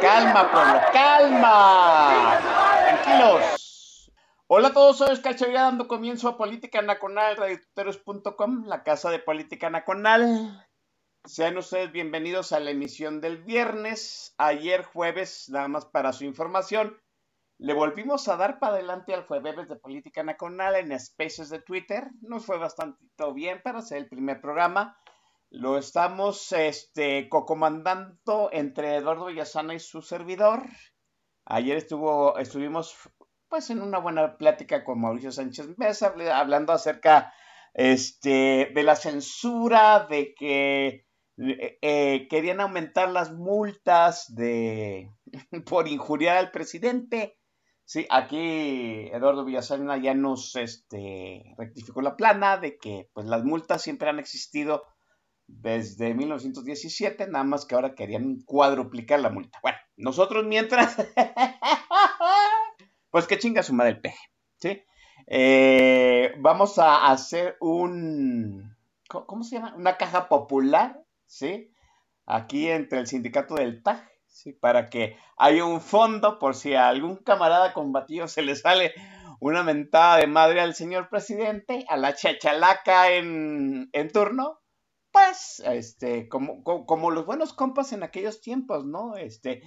Calma, pueblo, calma. Tranquilos. Hola a todos, soy Oscar dando comienzo a Política Nacional, radiotuteros.com, la casa de Política Nacional. Sean ustedes bienvenidos a la emisión del viernes. Ayer jueves, nada más para su información, le volvimos a dar para adelante al jueves de Política Nacional en Spaces de Twitter. Nos fue bastante bien para ser el primer programa. Lo estamos este, co-comandando entre Eduardo Villasana y su servidor. Ayer estuvo, estuvimos pues en una buena plática con Mauricio Sánchez Mesa, hablando acerca este, de la censura, de que eh, eh, querían aumentar las multas de, por injuriar al presidente. Sí, aquí Eduardo Villasana ya nos este, rectificó la plana de que pues, las multas siempre han existido desde 1917, nada más que ahora querían cuadruplicar la multa. Bueno, nosotros mientras, pues que chinga su madre el peje, ¿sí? Eh, vamos a hacer un, ¿cómo se llama? Una caja popular, ¿sí? Aquí entre el sindicato del TAG, ¿sí? Para que haya un fondo por si a algún camarada combatido se le sale una mentada de madre al señor presidente, a la chachalaca en, en turno, pues, este, como, como, los buenos compas en aquellos tiempos, ¿no? Este,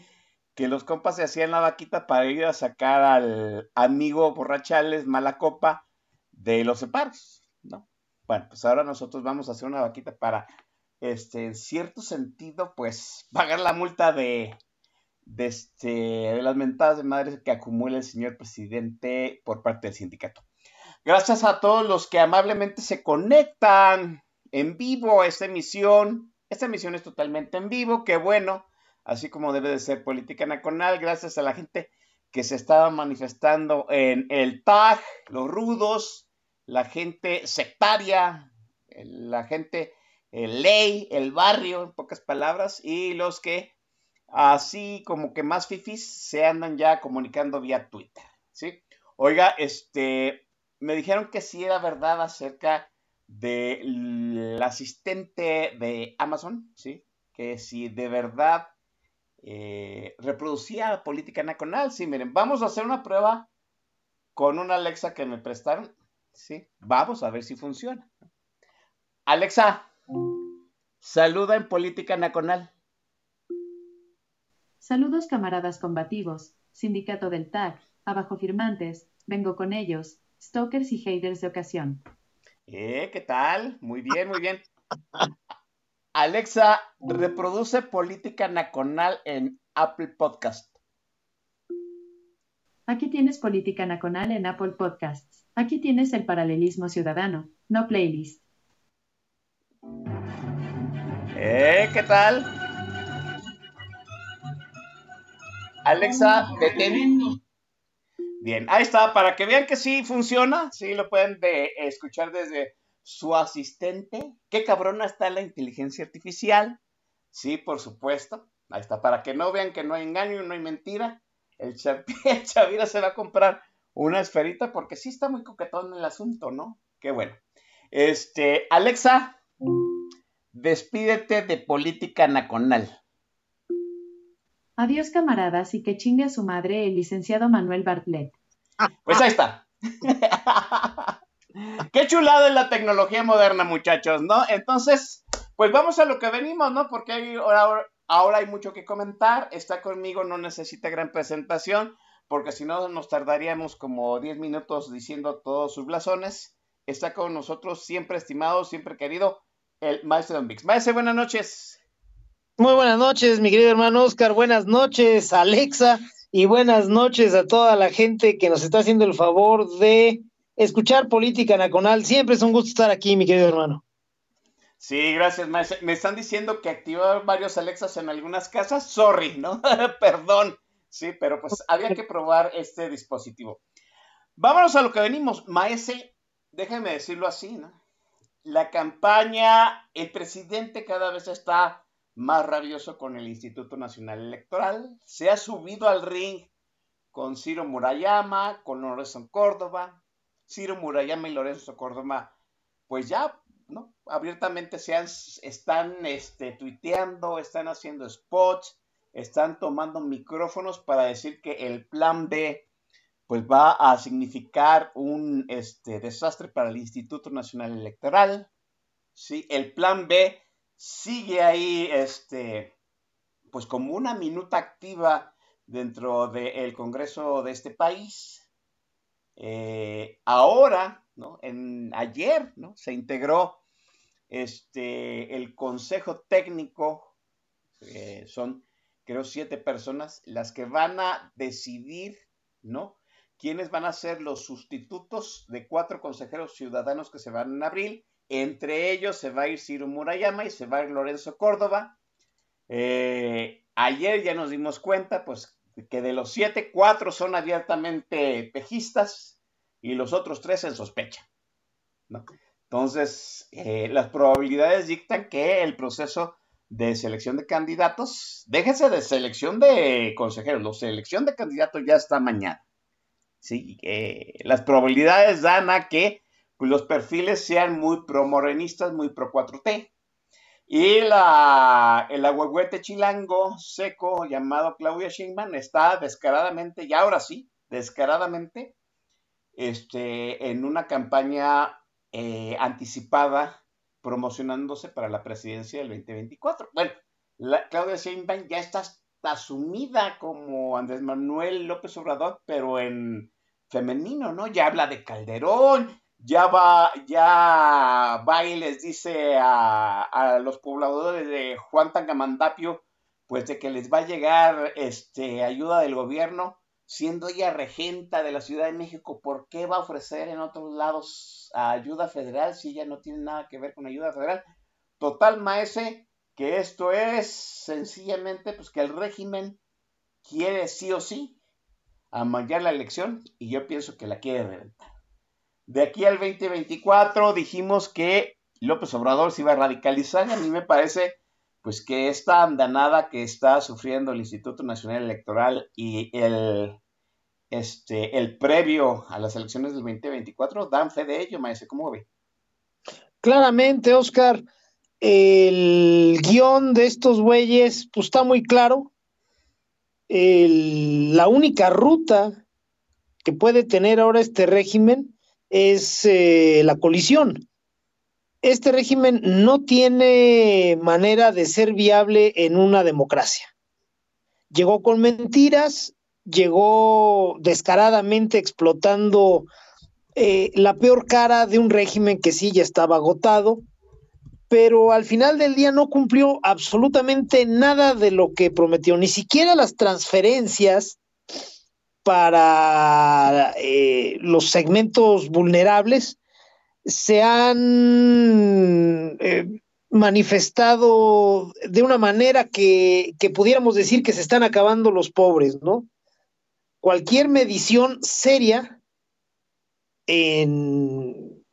que los compas se hacían la vaquita para ir a sacar al amigo borrachales mala copa de los separos, ¿no? Bueno, pues ahora nosotros vamos a hacer una vaquita para, este, en cierto sentido, pues, pagar la multa de, de, este, de las mentadas de madres que acumula el señor presidente por parte del sindicato. Gracias a todos los que amablemente se conectan en vivo esta emisión. Esta emisión es totalmente en vivo, qué bueno, así como debe de ser Política Nacional, gracias a la gente que se estaba manifestando en el TAG, los rudos, la gente sectaria, la gente el ley, el barrio, en pocas palabras, y los que así como que más fifis se andan ya comunicando vía Twitter, ¿sí? Oiga, este, me dijeron que sí era verdad acerca del asistente de Amazon, ¿sí? Que si de verdad eh, reproducía política nacional, sí, miren, vamos a hacer una prueba con una Alexa que me prestaron, ¿sí? Vamos a ver si funciona. Alexa, saluda en política nacional. Saludos camaradas combativos, sindicato del TAG, abajo firmantes, vengo con ellos, stalkers y haters de ocasión. Eh, ¿qué tal? Muy bien, muy bien. Alexa, reproduce Política Nacional en Apple Podcast. Aquí tienes Política Nacional en Apple Podcasts. Aquí tienes el paralelismo ciudadano, no playlist. Eh, ¿qué tal? Alexa, detén. Bien, ahí está, para que vean que sí funciona, sí lo pueden escuchar desde su asistente. Qué cabrona está la inteligencia artificial. Sí, por supuesto. Ahí está, para que no vean que no hay engaño, no hay mentira. El, el Chavira se va a comprar una esferita porque sí está muy coquetón el asunto, ¿no? Qué bueno. Este, Alexa, despídete de política nacional. Adiós camaradas y que chingue a su madre el licenciado Manuel Bartlett. Pues ahí está. Qué chulada es la tecnología moderna, muchachos, ¿no? Entonces, pues vamos a lo que venimos, ¿no? Porque hay, ahora, ahora hay mucho que comentar. Está conmigo, no necesita gran presentación, porque si no nos tardaríamos como 10 minutos diciendo todos sus blasones. Está con nosotros, siempre estimado, siempre querido, el maestro Don Vix. Maestro, buenas noches. Muy buenas noches, mi querido hermano Oscar. Buenas noches, Alexa. Y buenas noches a toda la gente que nos está haciendo el favor de escuchar Política Nacional. Siempre es un gusto estar aquí, mi querido hermano. Sí, gracias, maestro. Me están diciendo que activaron varios Alexas en algunas casas. Sorry, ¿no? Perdón. Sí, pero pues había que probar este dispositivo. Vámonos a lo que venimos. Maese, déjeme decirlo así, ¿no? La campaña, el presidente cada vez está más rabioso con el Instituto Nacional Electoral. Se ha subido al ring con Ciro Murayama, con Lorenzo Córdoba. Ciro Murayama y Lorenzo Córdoba, pues ya, ¿no? Abiertamente se están este, tuiteando, están haciendo spots, están tomando micrófonos para decir que el plan B pues va a significar un este, desastre para el Instituto Nacional Electoral. ¿sí? El plan B sigue ahí, este, pues como una minuta activa dentro del Congreso de este país. Eh, ahora, ¿no? En, ayer, ¿no? Se integró este, el Consejo Técnico, son creo siete personas, las que van a decidir, ¿no? quiénes van a ser los sustitutos de cuatro consejeros ciudadanos que se van en abril. Entre ellos se va a ir Ciro Murayama y se va a ir Lorenzo Córdoba. Eh, ayer ya nos dimos cuenta, pues, que de los siete, cuatro son abiertamente pejistas y los otros tres en sospecha. Entonces, eh, las probabilidades dictan que el proceso de selección de candidatos, déjese de selección de consejeros, la selección de candidatos ya está mañana. ¿sí? las probabilidades dan a que pues, los perfiles sean muy pro-morenistas, muy pro-4T. Y la, el agüehuete chilango seco llamado Claudia Sheinbaum está descaradamente, y ahora sí, descaradamente, este, en una campaña eh, anticipada promocionándose para la presidencia del 2024. Bueno, la, Claudia Sheinbaum ya está asumida como Andrés Manuel López Obrador, pero en femenino, ¿no? Ya habla de Calderón, ya va, ya va y les dice a, los pobladores de Juan Tangamandapio, pues de que les va a llegar este, ayuda del gobierno, siendo ella regenta de la Ciudad de México, ¿por qué va a ofrecer en otros lados ayuda federal si ella no tiene nada que ver con ayuda federal? Total, maese, que esto es sencillamente pues que el régimen quiere sí o sí amallar la elección y yo pienso que la quiere reventar. De aquí al 2024 dijimos que López Obrador se iba a radicalizar y a mí me parece pues que esta andanada que está sufriendo el Instituto Nacional Electoral y el, este, el previo a las elecciones del 2024 dan fe de ello, maese, ¿cómo ve? Claramente, Oscar, el guion de estos güeyes pues, está muy claro. la única ruta que puede tener ahora este régimen es eh, la colisión. Este régimen no tiene manera de ser viable en una democracia. Llegó con mentiras, llegó descaradamente explotando eh, la peor cara de un régimen que sí ya estaba agotado, pero al final del día no cumplió absolutamente nada de lo que prometió, ni siquiera las transferencias para eh, los segmentos vulnerables se han eh, manifestado de una manera que, que, pudiéramos decir que se están acabando los pobres, ¿no? Cualquier medición seria en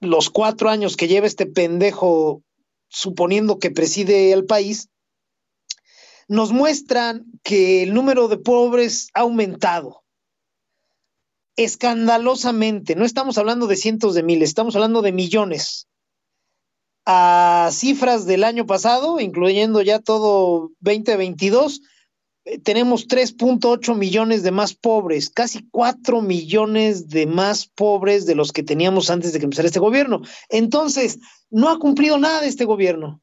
los cuatro años que lleva este pendejo, suponiendo que preside el país, nos muestran que el número de pobres ha aumentado escandalosamente. No estamos hablando de cientos de miles, estamos hablando de millones. A cifras del año pasado, incluyendo ya todo 2022, tenemos 3.8 millones de más pobres, casi 4 millones de más pobres de los que teníamos antes de que empezara este gobierno. Entonces, no ha cumplido nada este gobierno.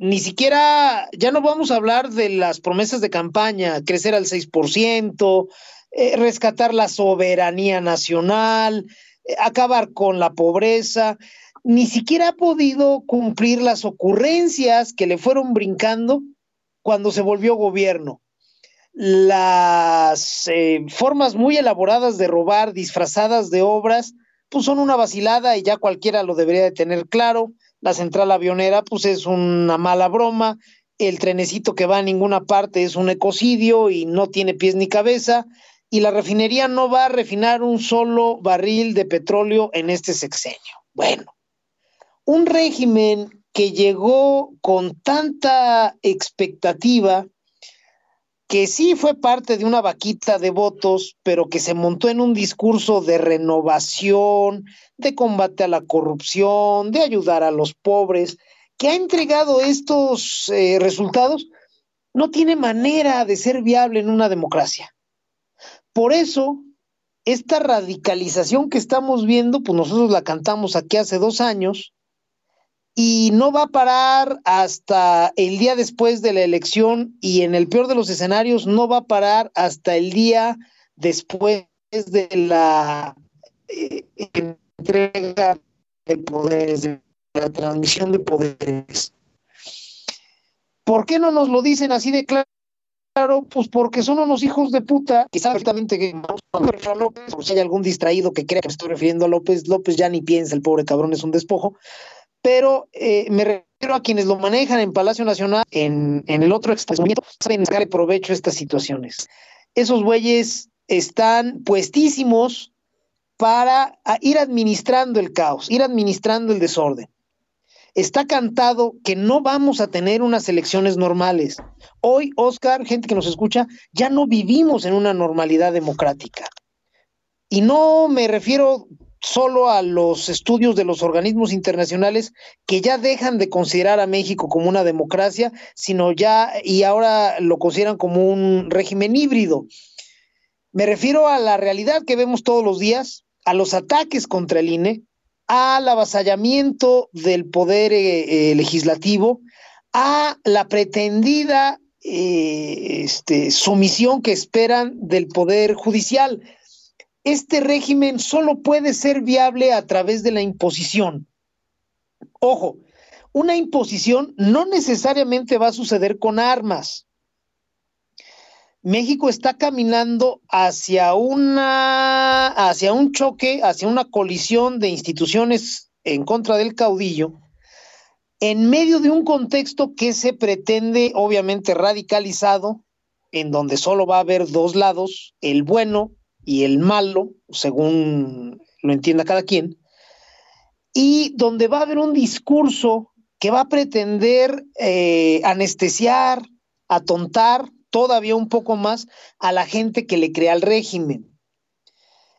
Ni siquiera, ya no vamos a hablar de las promesas de campaña, crecer al 6%, eh, rescatar la soberanía nacional, eh, acabar con la pobreza, ni siquiera ha podido cumplir las ocurrencias que le fueron brincando cuando se volvió gobierno. Las eh, formas muy elaboradas de robar, disfrazadas de obras, pues son una vacilada y ya cualquiera lo debería de tener claro. La central avionera, pues es una mala broma. El trenecito que va a ninguna parte es un ecocidio y no tiene pies ni cabeza. Y la refinería no va a refinar un solo barril de petróleo en este sexenio. Bueno, un régimen que llegó con tanta expectativa, que sí fue parte de una vaquita de votos, pero que se montó en un discurso de renovación, de combate a la corrupción, de ayudar a los pobres, que ha entregado estos eh, resultados, no tiene manera de ser viable en una democracia. Por eso, esta radicalización que estamos viendo, pues nosotros la cantamos aquí hace dos años, y no va a parar hasta el día después de la elección y en el peor de los escenarios no va a parar hasta el día después de la eh, entrega de poderes, de la transmisión de poderes. ¿Por qué no nos lo dicen así de claro? Pues porque son unos hijos de puta que saben perfectamente que a López, o si hay algún distraído que crea que me estoy refiriendo a López, López ya ni piensa, el pobre cabrón es un despojo pero eh, me refiero a quienes lo manejan en Palacio Nacional, en, el otro exponimiento, saben sacar provecho de estas situaciones. Esos bueyes están puestísimos para ir administrando el caos, ir administrando el desorden. Está cantado que no vamos a tener unas elecciones normales. Hoy, Oscar, gente que nos escucha, ya no vivimos en una normalidad democrática. Y no me refiero solo a los estudios de los organismos internacionales que ya dejan de considerar a México como una democracia, sino ya y ahora lo consideran como un régimen híbrido. Me refiero a la realidad que vemos todos los días, a los ataques contra el INE, al avasallamiento del poder eh, eh, legislativo, a la pretendida eh, este, sumisión que esperan del poder judicial este régimen solo puede ser viable a través de la imposición. Ojo, una imposición no necesariamente va a suceder con armas. México está caminando hacia una hacia un choque, hacia una colisión de instituciones en contra del caudillo en medio de un contexto que se pretende obviamente radicalizado en donde solo va a haber dos lados, el bueno y el malo, según lo entienda cada quien, y donde va a haber un discurso que va a pretender eh, anestesiar, atontar todavía un poco más a la gente que le crea al régimen.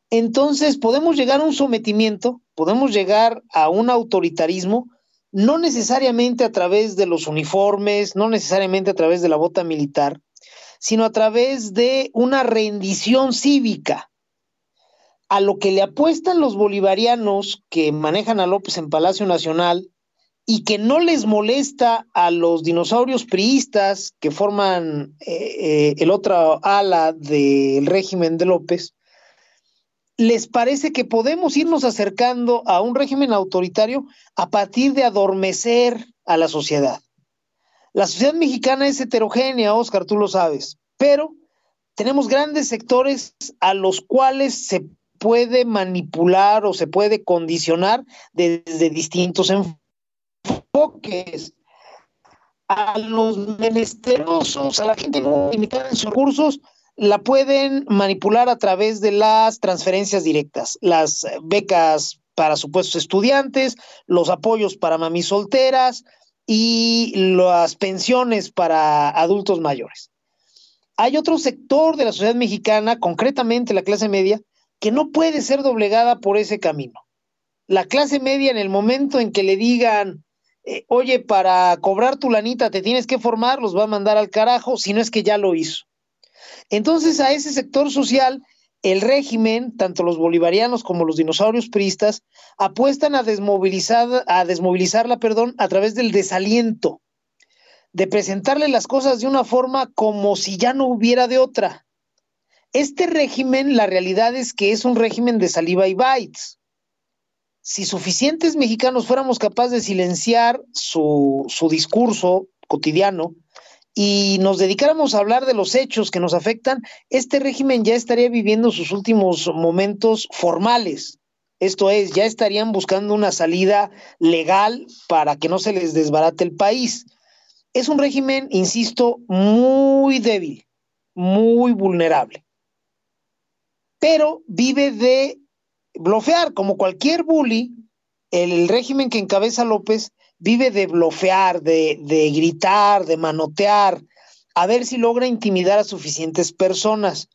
Entonces podemos llegar a un sometimiento, podemos llegar a un autoritarismo, no necesariamente a través de los uniformes, no necesariamente a través de la bota militar, sino a través de una rendición cívica. A lo que le apuestan los bolivarianos que manejan a López en Palacio Nacional y que no les molesta a los dinosaurios priistas que forman eh, eh, el otro ala del régimen de López, les parece que podemos irnos acercando a un régimen autoritario a partir de adormecer a la sociedad. La sociedad mexicana es heterogénea, Oscar, tú lo sabes, pero tenemos grandes sectores a los cuales se puede manipular o se puede condicionar desde distintos enfoques. A los menesterosos, a la gente limitada en sus recursos, la pueden manipular a través de las transferencias directas, las becas para supuestos estudiantes, los apoyos para mamis solteras, y las pensiones para adultos mayores. Hay otro sector de la sociedad mexicana, concretamente la clase media, que no puede ser doblegada por ese camino. La clase media en el momento en que le digan, eh, oye, para cobrar tu lanita te tienes que formar, los va a mandar al carajo, si no es que ya lo hizo. Entonces a ese sector social el régimen, tanto los bolivarianos como los dinosaurios priistas, apuestan a, desmovilizar, a desmovilizarla perdón, a través del desaliento. de presentarle las cosas de una forma como si ya no hubiera de otra. Este régimen, la realidad es que es un régimen de saliva y bytes. Si suficientes mexicanos fuéramos capaces de silenciar su, su discurso cotidiano y nos dedicáramos a hablar de los hechos que nos afectan, este régimen ya estaría viviendo sus últimos momentos formales. Esto es, ya estarían buscando una salida legal para que no se les desbarate el país. Es un régimen, insisto, muy débil, muy vulnerable pero vive de blofear, como cualquier bully, el régimen que encabeza López vive de blofear, de, gritar, de manotear, a ver si logra intimidar a suficientes personas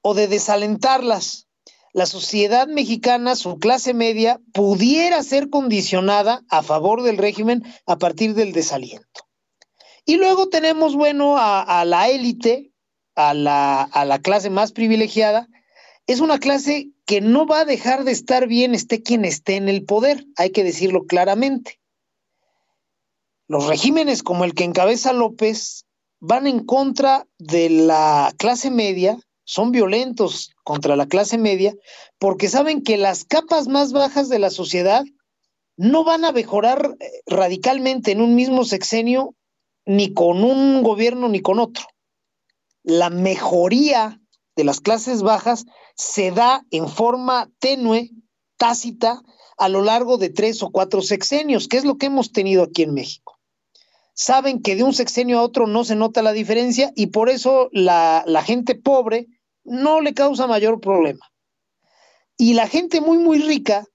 o de desalentarlas. La sociedad mexicana, su clase media, pudiera ser condicionada a favor del régimen a partir del desaliento. Y luego tenemos, bueno, a, la élite, a la clase más privilegiada, es una clase que no va a dejar de estar bien esté quien esté en el poder, hay que decirlo claramente. Los regímenes como el que encabeza López van en contra de la clase media, son violentos contra la clase media, porque saben que las capas más bajas de la sociedad no van a mejorar eh, radicalmente en un mismo sexenio, ni con un gobierno ni con otro. La mejoría de las clases bajas se da en forma tenue, tácita, a lo largo de tres o cuatro sexenios, que es lo que hemos tenido aquí en México. Saben que de un sexenio a otro no se nota la diferencia y por eso la, la gente pobre no le causa mayor problema. Y la gente muy, muy rica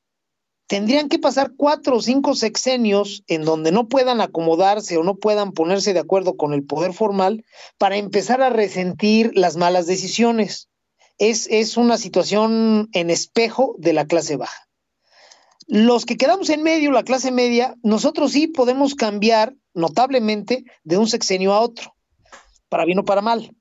tendrían que pasar cuatro o cinco sexenios en donde no puedan acomodarse o no puedan ponerse de acuerdo con el poder formal para empezar a resentir las malas decisiones. Es, es una situación en espejo de la clase baja. Los que quedamos en medio, la clase media, nosotros sí podemos cambiar notablemente de un sexenio a otro, para bien o para mal.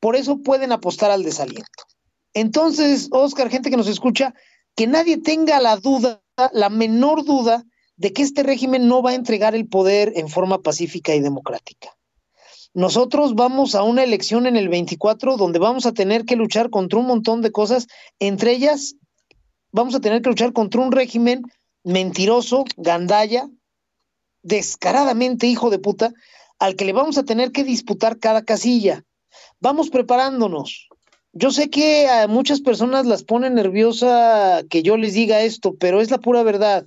Por eso pueden apostar al desaliento. Entonces, Oscar, gente que nos escucha, que nadie tenga la duda, la menor duda, de que este régimen no va a entregar el poder en forma pacífica y democrática. Nosotros vamos a una elección en el 24 donde vamos a tener que luchar contra un montón de cosas, entre ellas vamos a tener que luchar contra un régimen mentiroso, gandalla, descaradamente hijo de puta, al que le vamos a tener que disputar cada casilla. Vamos preparándonos, yo sé que a muchas personas las pone nerviosa que yo les diga esto, pero es la pura verdad.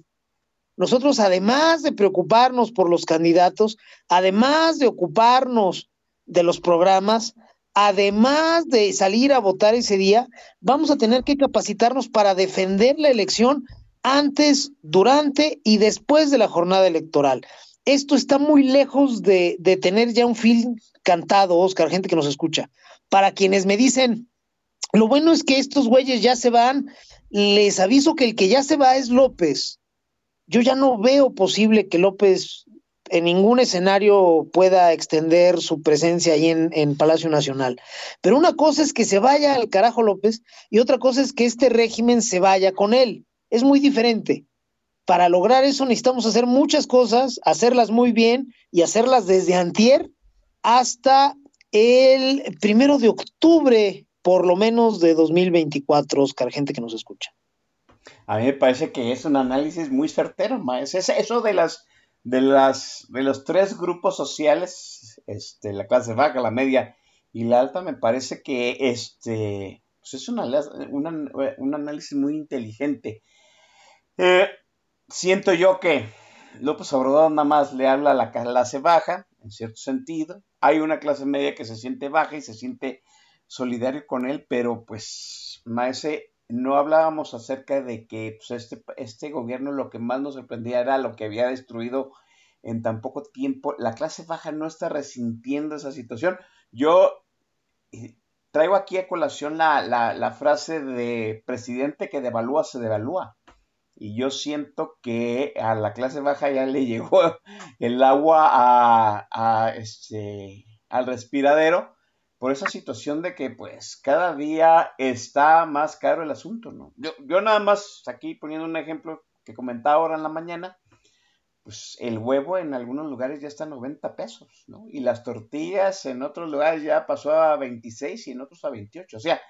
Nosotros, además de preocuparnos por los candidatos, además de ocuparnos de los programas, además de salir a votar ese día, vamos a tener que capacitarnos para defender la elección antes, durante y después de la jornada electoral. Esto está muy lejos de, tener ya un film cantado, Oscar, gente que nos escucha. Para quienes me dicen, lo bueno es que estos güeyes ya se van. Les aviso que el que ya se va es López. Yo ya no veo posible que López en ningún escenario pueda extender su presencia ahí en, en, Palacio Nacional. Pero una cosa es que se vaya al carajo López y otra cosa es que este régimen se vaya con él. Es muy diferente. Para lograr eso necesitamos hacer muchas cosas, hacerlas muy bien y hacerlas desde antier hasta el primero de octubre por lo menos de 2024, Oscar, gente que nos escucha. A mí me parece que es un análisis muy certero, es eso de las de las de los tres grupos sociales, este, la clase baja, la media y la alta, me parece que este pues es una, un análisis muy inteligente. Eh, siento yo que López Obrador nada más le habla a la clase baja, en cierto sentido. Hay una clase media que se siente baja y se siente solidario con él, pero pues, Maese, no hablábamos acerca de que pues, este, este gobierno lo que más nos sorprendía era lo que había destruido en tan poco tiempo. La clase baja no está resintiendo esa situación. Yo eh, traigo aquí a colación la, frase de presidente que devalúa, se devalúa. Y yo siento que a la clase baja ya le llegó el agua a, a este, al respiradero por esa situación de que pues cada día está más caro el asunto, ¿no? Yo, yo nada más aquí poniendo un ejemplo que comentaba ahora en la mañana, pues el huevo en algunos lugares ya está a 90 pesos, ¿no? Y las tortillas en otros lugares ya pasó a 26 y en otros a 28. O sea,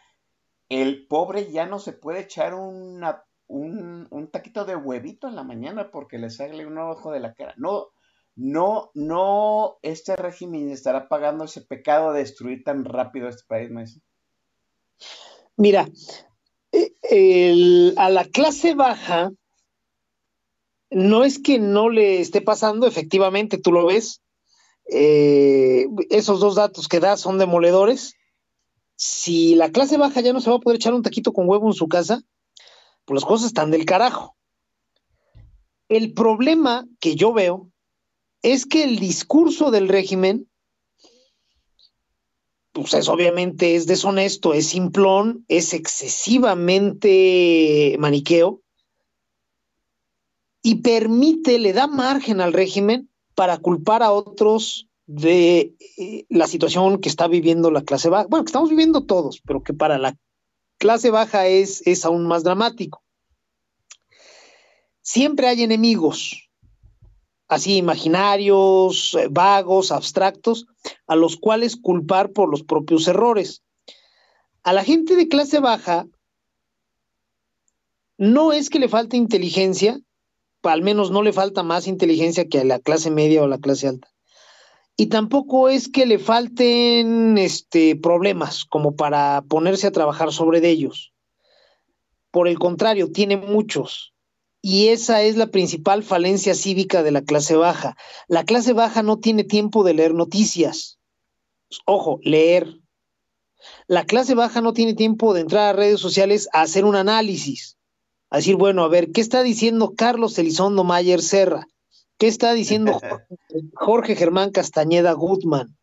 el pobre ya no se puede echar una, un, un taquito de huevito en la mañana porque le sale un ojo de la cara. No, no, no, este régimen estará pagando ese pecado de destruir tan rápido este país, maestro. Mira, el, a la clase baja no es que no le esté pasando, efectivamente, tú lo ves. Eh, esos dos datos que das son demoledores. Si la clase baja ya no se va a poder echar un taquito con huevo en su casa, pues las cosas están del carajo. El problema que yo veo es que el discurso del régimen, pues es obviamente es deshonesto, es simplón, es excesivamente maniqueo y permite, le da margen al régimen para culpar a otros de eh, la situación que está viviendo la clase baja, bueno, que estamos viviendo todos, pero que para la clase baja es, es aún más dramático. Siempre hay enemigos, así imaginarios, eh, vagos, abstractos, a los cuales culpar por los propios errores. A la gente de clase baja no es que le falte inteligencia, al menos no le falta más inteligencia que a la clase media o la clase alta. Y tampoco es que le falten este, problemas como para ponerse a trabajar sobre ellos. Por el contrario, tiene muchos. Y esa es la principal falencia cívica de la clase baja. La clase baja no tiene tiempo de leer noticias. Ojo, leer. La clase baja no tiene tiempo de entrar a redes sociales a hacer un análisis a decir, bueno, a ver, ¿qué está diciendo Carlos Elizondo Mayer Serra? ¿Qué está diciendo Jorge Germán Castañeda Gutman?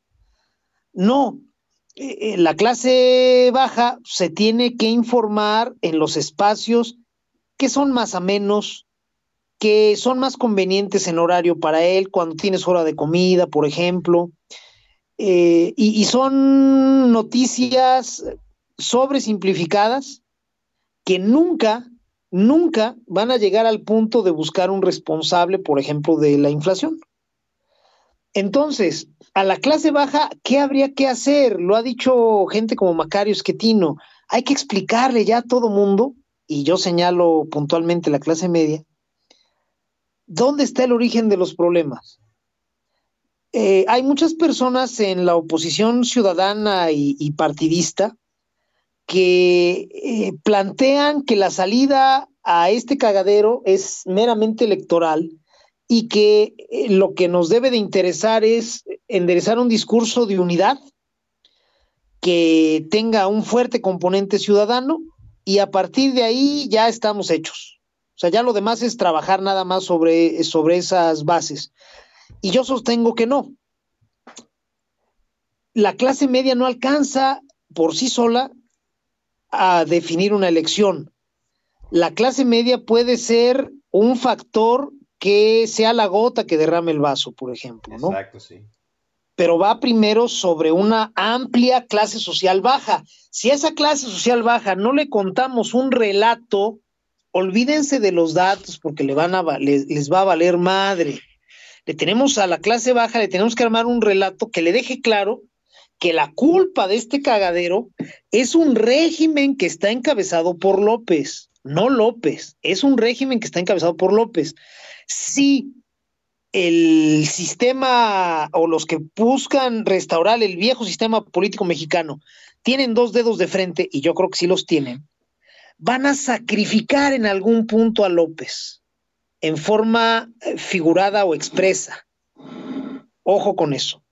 No, eh, eh, la clase baja se tiene que informar en los espacios que son más amenos, que son más convenientes en horario para él, cuando tienes hora de comida, por ejemplo, eh, y, y son noticias sobresimplificadas que nunca nunca van a llegar al punto de buscar un responsable, por ejemplo, de la inflación. Entonces, a la clase baja, ¿qué habría que hacer? Lo ha dicho gente como Macario Esquetino. Hay que explicarle ya a todo mundo, y yo señalo puntualmente la clase media, dónde está el origen de los problemas. Eh, hay muchas personas en la oposición ciudadana y partidista que eh, plantean que la salida a este cagadero es meramente electoral y que eh, lo que nos debe de interesar es enderezar un discurso de unidad que tenga un fuerte componente ciudadano y a partir de ahí ya estamos hechos. O sea, ya lo demás es trabajar nada más sobre, sobre esas bases. Y yo sostengo que no. La clase media no alcanza por sí sola a definir una elección. La clase media puede ser un factor que sea la gota que derrame el vaso, por ejemplo, ¿no? Exacto, sí. Pero va primero sobre una amplia clase social baja. Si a esa clase social baja no le contamos un relato, olvídense de los datos porque le van a, les, va a valer madre. Le tenemos a la clase baja, le tenemos que armar un relato que le deje claro que la culpa de este cagadero es un régimen que está encabezado por López, no López, es un régimen que está encabezado por López. Si el sistema o los que buscan restaurar el viejo sistema político mexicano tienen dos dedos de frente, y yo creo que sí los tienen, van a sacrificar en algún punto a López en forma eh, figurada o expresa. Ojo con eso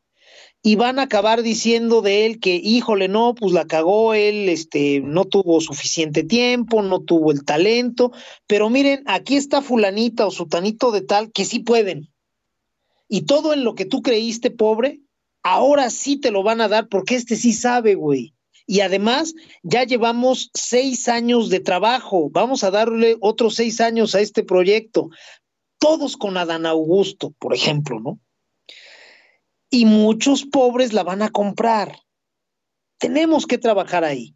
y van a acabar diciendo de él que, híjole, no, pues la cagó él, este, no tuvo suficiente tiempo, no tuvo el talento, pero miren, aquí está fulanita o sutanito de tal que sí pueden. Y todo en lo que tú creíste, pobre, ahora sí te lo van a dar porque este sí sabe, güey. Y además, ya llevamos seis años de trabajo, vamos a darle otros seis años a este proyecto, todos con Adán Augusto, por ejemplo, ¿no? y muchos pobres la van a comprar. Tenemos que trabajar ahí.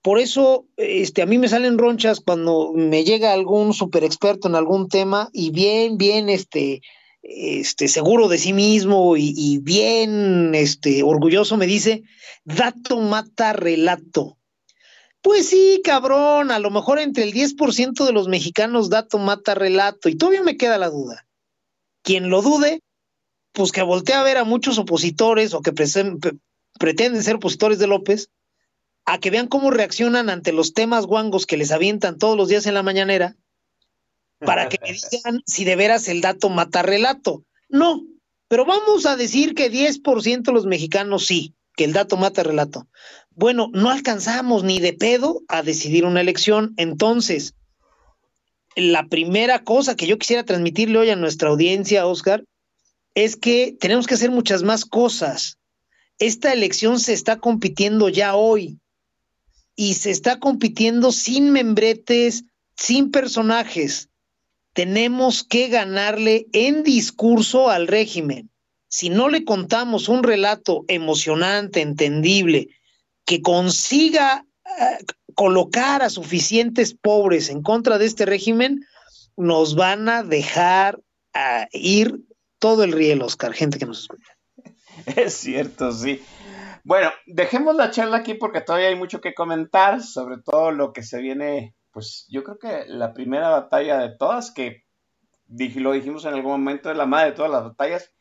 Por eso, este, a mí me salen ronchas cuando me llega algún super experto en algún tema y bien, bien, este, este, seguro de sí mismo y, bien, este, orgulloso me dice, dato mata relato. Pues sí, cabrón, a lo mejor entre el 10% de los mexicanos dato mata relato y todavía me queda la duda. Quien lo dude, pues que voltea a ver a muchos opositores o que pretenden ser opositores de López, a que vean cómo reaccionan ante los temas guangos que les avientan todos los días en la mañanera, para que me digan si de veras el dato mata relato. No, pero vamos a decir que 10% de los mexicanos sí, que el dato mata relato. Bueno, no alcanzamos ni de pedo a decidir una elección, entonces, la primera cosa que yo quisiera transmitirle hoy a nuestra audiencia, Oscar, es que tenemos que hacer muchas más cosas. Esta elección se está compitiendo ya hoy y se está compitiendo sin membretes, sin personajes. Tenemos que ganarle en discurso al régimen. Si no le contamos un relato emocionante, entendible, que consiga uh, colocar a suficientes pobres en contra de este régimen, nos van a dejar uh, ir todo el riel, Oscar, gente que nos escucha. Es cierto, sí. Bueno, dejemos la charla aquí porque todavía hay mucho que comentar, sobre todo lo que se viene, pues yo creo que la primera batalla de todas, que lo dijimos en algún momento, es la madre de todas las batallas,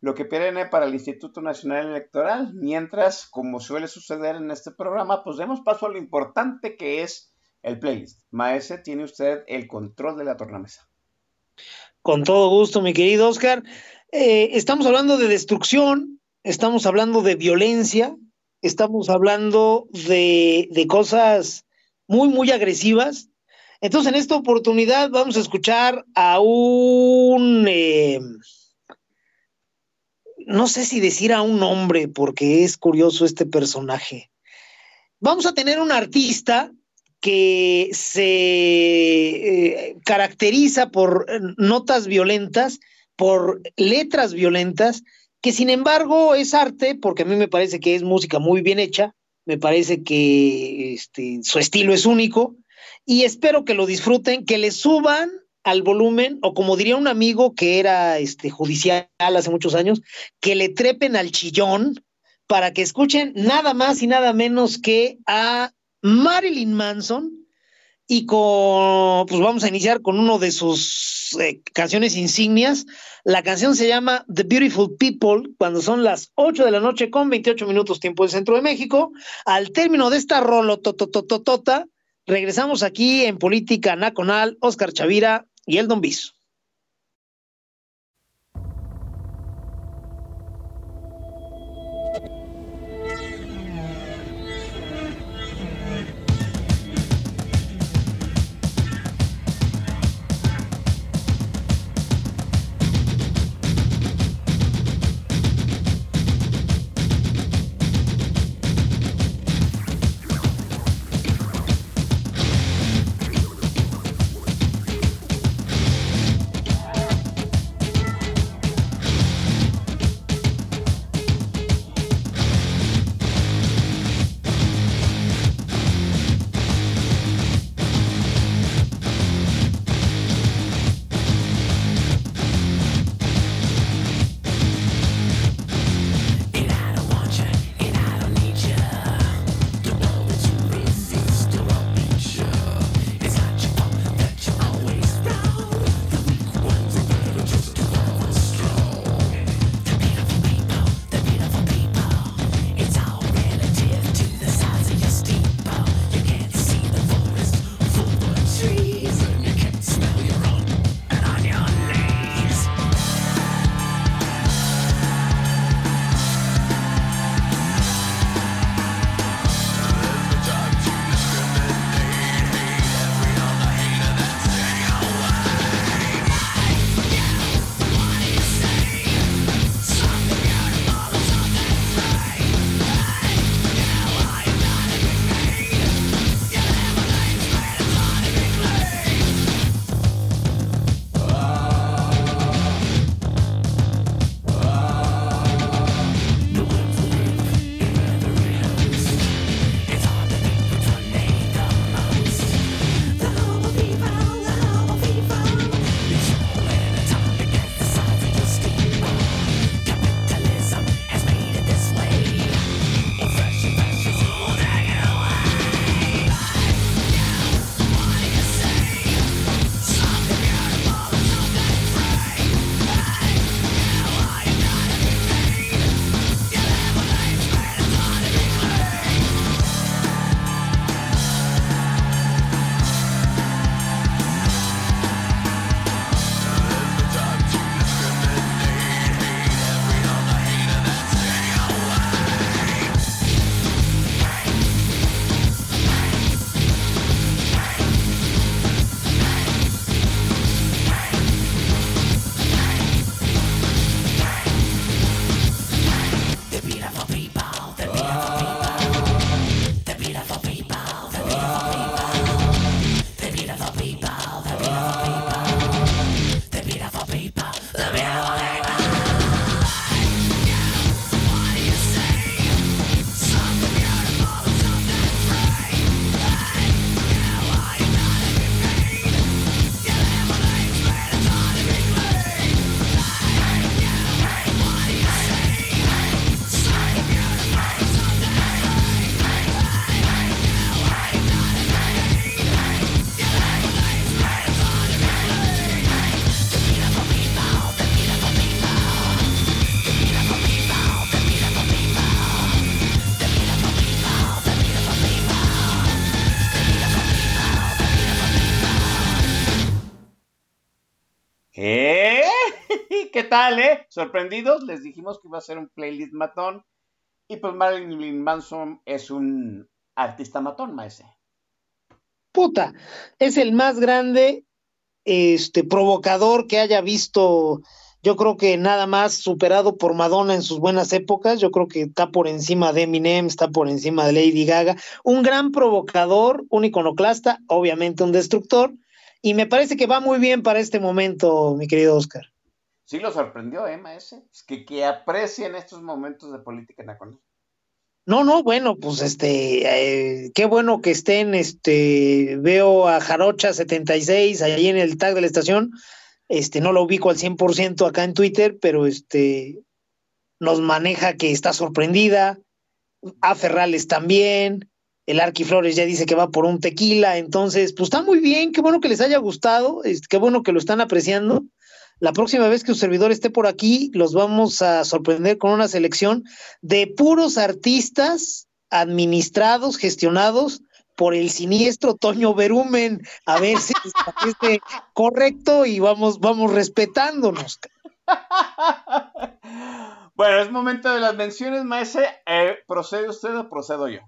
lo que viene para el Instituto Nacional Electoral, mientras, como suele suceder en este programa, pues demos paso a lo importante que es el playlist. Maese, tiene usted el control de la tornamesa. Con todo gusto, mi querido Oscar. Eh, estamos hablando de destrucción, estamos hablando de violencia, estamos hablando de, de cosas muy, muy agresivas. Entonces, en esta oportunidad vamos a escuchar a un, eh, no sé si decir a un hombre, porque es curioso este personaje. Vamos a tener un artista que se eh, caracteriza por notas violentas, por letras violentas, que sin embargo es arte, porque a mí me parece que es música muy bien hecha, me parece que este, su estilo es único, y espero que lo disfruten, que le suban al volumen, o como diría un amigo que era este, judicial hace muchos años, que le trepen al chillón para que escuchen nada más y nada menos que a Marilyn Manson y con, pues vamos a iniciar con uno de sus eh, canciones insignias. La canción se llama The Beautiful People, cuando son las 8 de la noche con 28 minutos tiempo del centro de México. Al término de esta rolo totototota, regresamos aquí en Política Nacional, Oscar Chavira y el Don Biso. Eh? Sorprendidos, les dijimos que iba a ser un playlist matón. Y pues Marilyn Manson es un artista matón, maese. Puta, es el más grande este provocador que haya visto yo creo que nada más superado por Madonna en sus buenas épocas. Yo creo que está por encima de Eminem, está por encima de Lady Gaga. Un gran provocador, un iconoclasta, obviamente un destructor. Y me parece que va muy bien para este momento, mi querido Oscar. Sí lo sorprendió, ¿eh, maese? Es que, que aprecien estos momentos de política nacional. No, no, bueno, pues este, eh, qué bueno que estén, este, veo a Jarocha 76 ahí en el tag de la estación, este, no lo ubico al 100% acá en Twitter, pero este, nos maneja que está sorprendida. A Ferrales también. El Arqui Flores ya dice que va por un tequila. Entonces, pues está muy bien. Qué bueno que les haya gustado. Qué bueno que lo están apreciando. La próxima vez que su servidor esté por aquí, los vamos a sorprender con una selección de puros artistas administrados, gestionados por el siniestro Toño Berumen, a ver si es correcto y vamos, vamos respetándonos. Bueno, es momento de las menciones, maese. Eh, ¿Procede usted o procedo yo?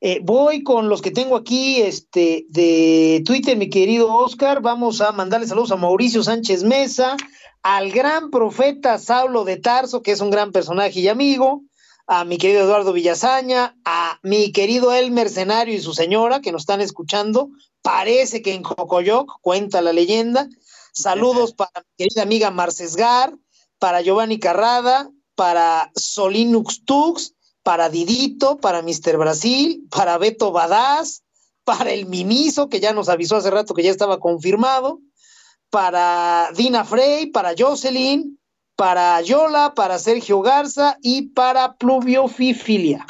Eh, voy con los que tengo aquí este, de Twitter, mi querido Oscar. Vamos a mandarle saludos a Mauricio Sánchez Mesa, al gran profeta Saulo de Tarso, que es un gran personaje y amigo, a mi querido Eduardo Villazaña, a mi querido El Mercenario y su señora que nos están escuchando. Parece que en Cocoyoc cuenta la leyenda. Saludos para mi querida amiga Marcesgar, para Giovanni Carrada, para Solinux Tux, para Didito, para Mr. Brasil, para Beto Badaz, para el Miniso, que ya nos avisó hace rato que ya estaba confirmado, para Dina Frey, para Jocelyn, para Yola, para Sergio Garza y para Pluvio Fifilia.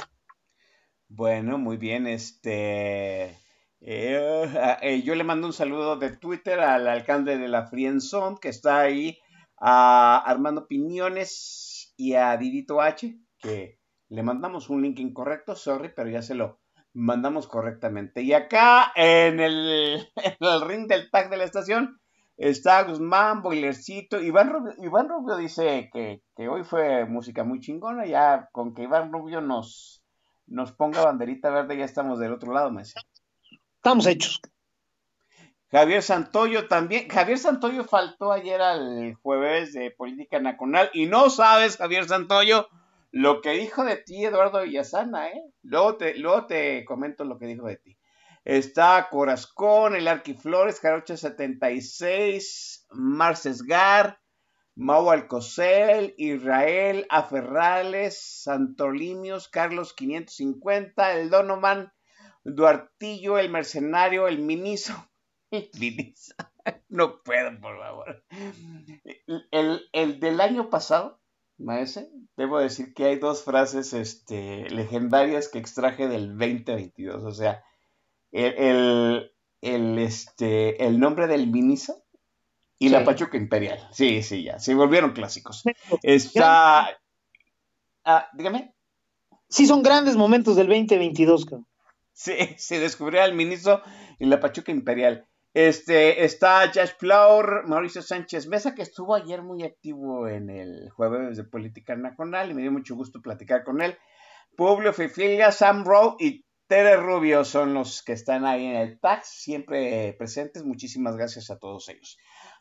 Bueno, muy bien, este... Eh, eh, yo le mando un saludo de Twitter al alcalde de la Frienzón, que está ahí, a Armando Piñones y a Didito H, que le mandamos un link incorrecto, sorry, pero ya se lo mandamos correctamente. Y acá en el, en el ring del tag de la estación, Está Guzmán, Boilercito. Iván Rubio, Iván Rubio dice que, hoy fue música muy chingona. Ya con que Iván Rubio nos, nos ponga banderita verde, ya estamos del otro lado, me Estamos hechos. Javier Santoyo también. Javier Santoyo faltó ayer al jueves de Política Nacional. Y no sabes, Javier Santoyo, lo que dijo de ti Eduardo Villasana, ¿eh? Luego te, luego te comento lo que dijo de ti. Está Corazcón, el Arquiflores, Jarocha 76, Marcesgar, Mau Alcocel, Israel, Aferrales, Santolimios, Carlos 550, el Donoman, Duartillo, el Mercenario, el Miniso. El Miniso. No puedo, por favor. El, del año pasado, maese, debo decir que hay dos frases este, legendarias que extraje del 2022. O sea, el, el, este, el nombre del Miniso y la Pachuca Imperial. Sí, sí, ya, se volvieron clásicos. Está... Ah, dígame. Sí, son grandes momentos del 2022, cabrón. Sí, se descubrió el Miniso y la Pachuca Imperial. Este, está Josh Flower, Mauricio Sánchez Mesa, que estuvo ayer muy activo en el jueves de Política Nacional y me dio mucho gusto platicar con él. Publio Fifilia, Sam Rowe y Tere Rubio son los que están ahí en el tag, siempre presentes. Muchísimas gracias a todos ellos.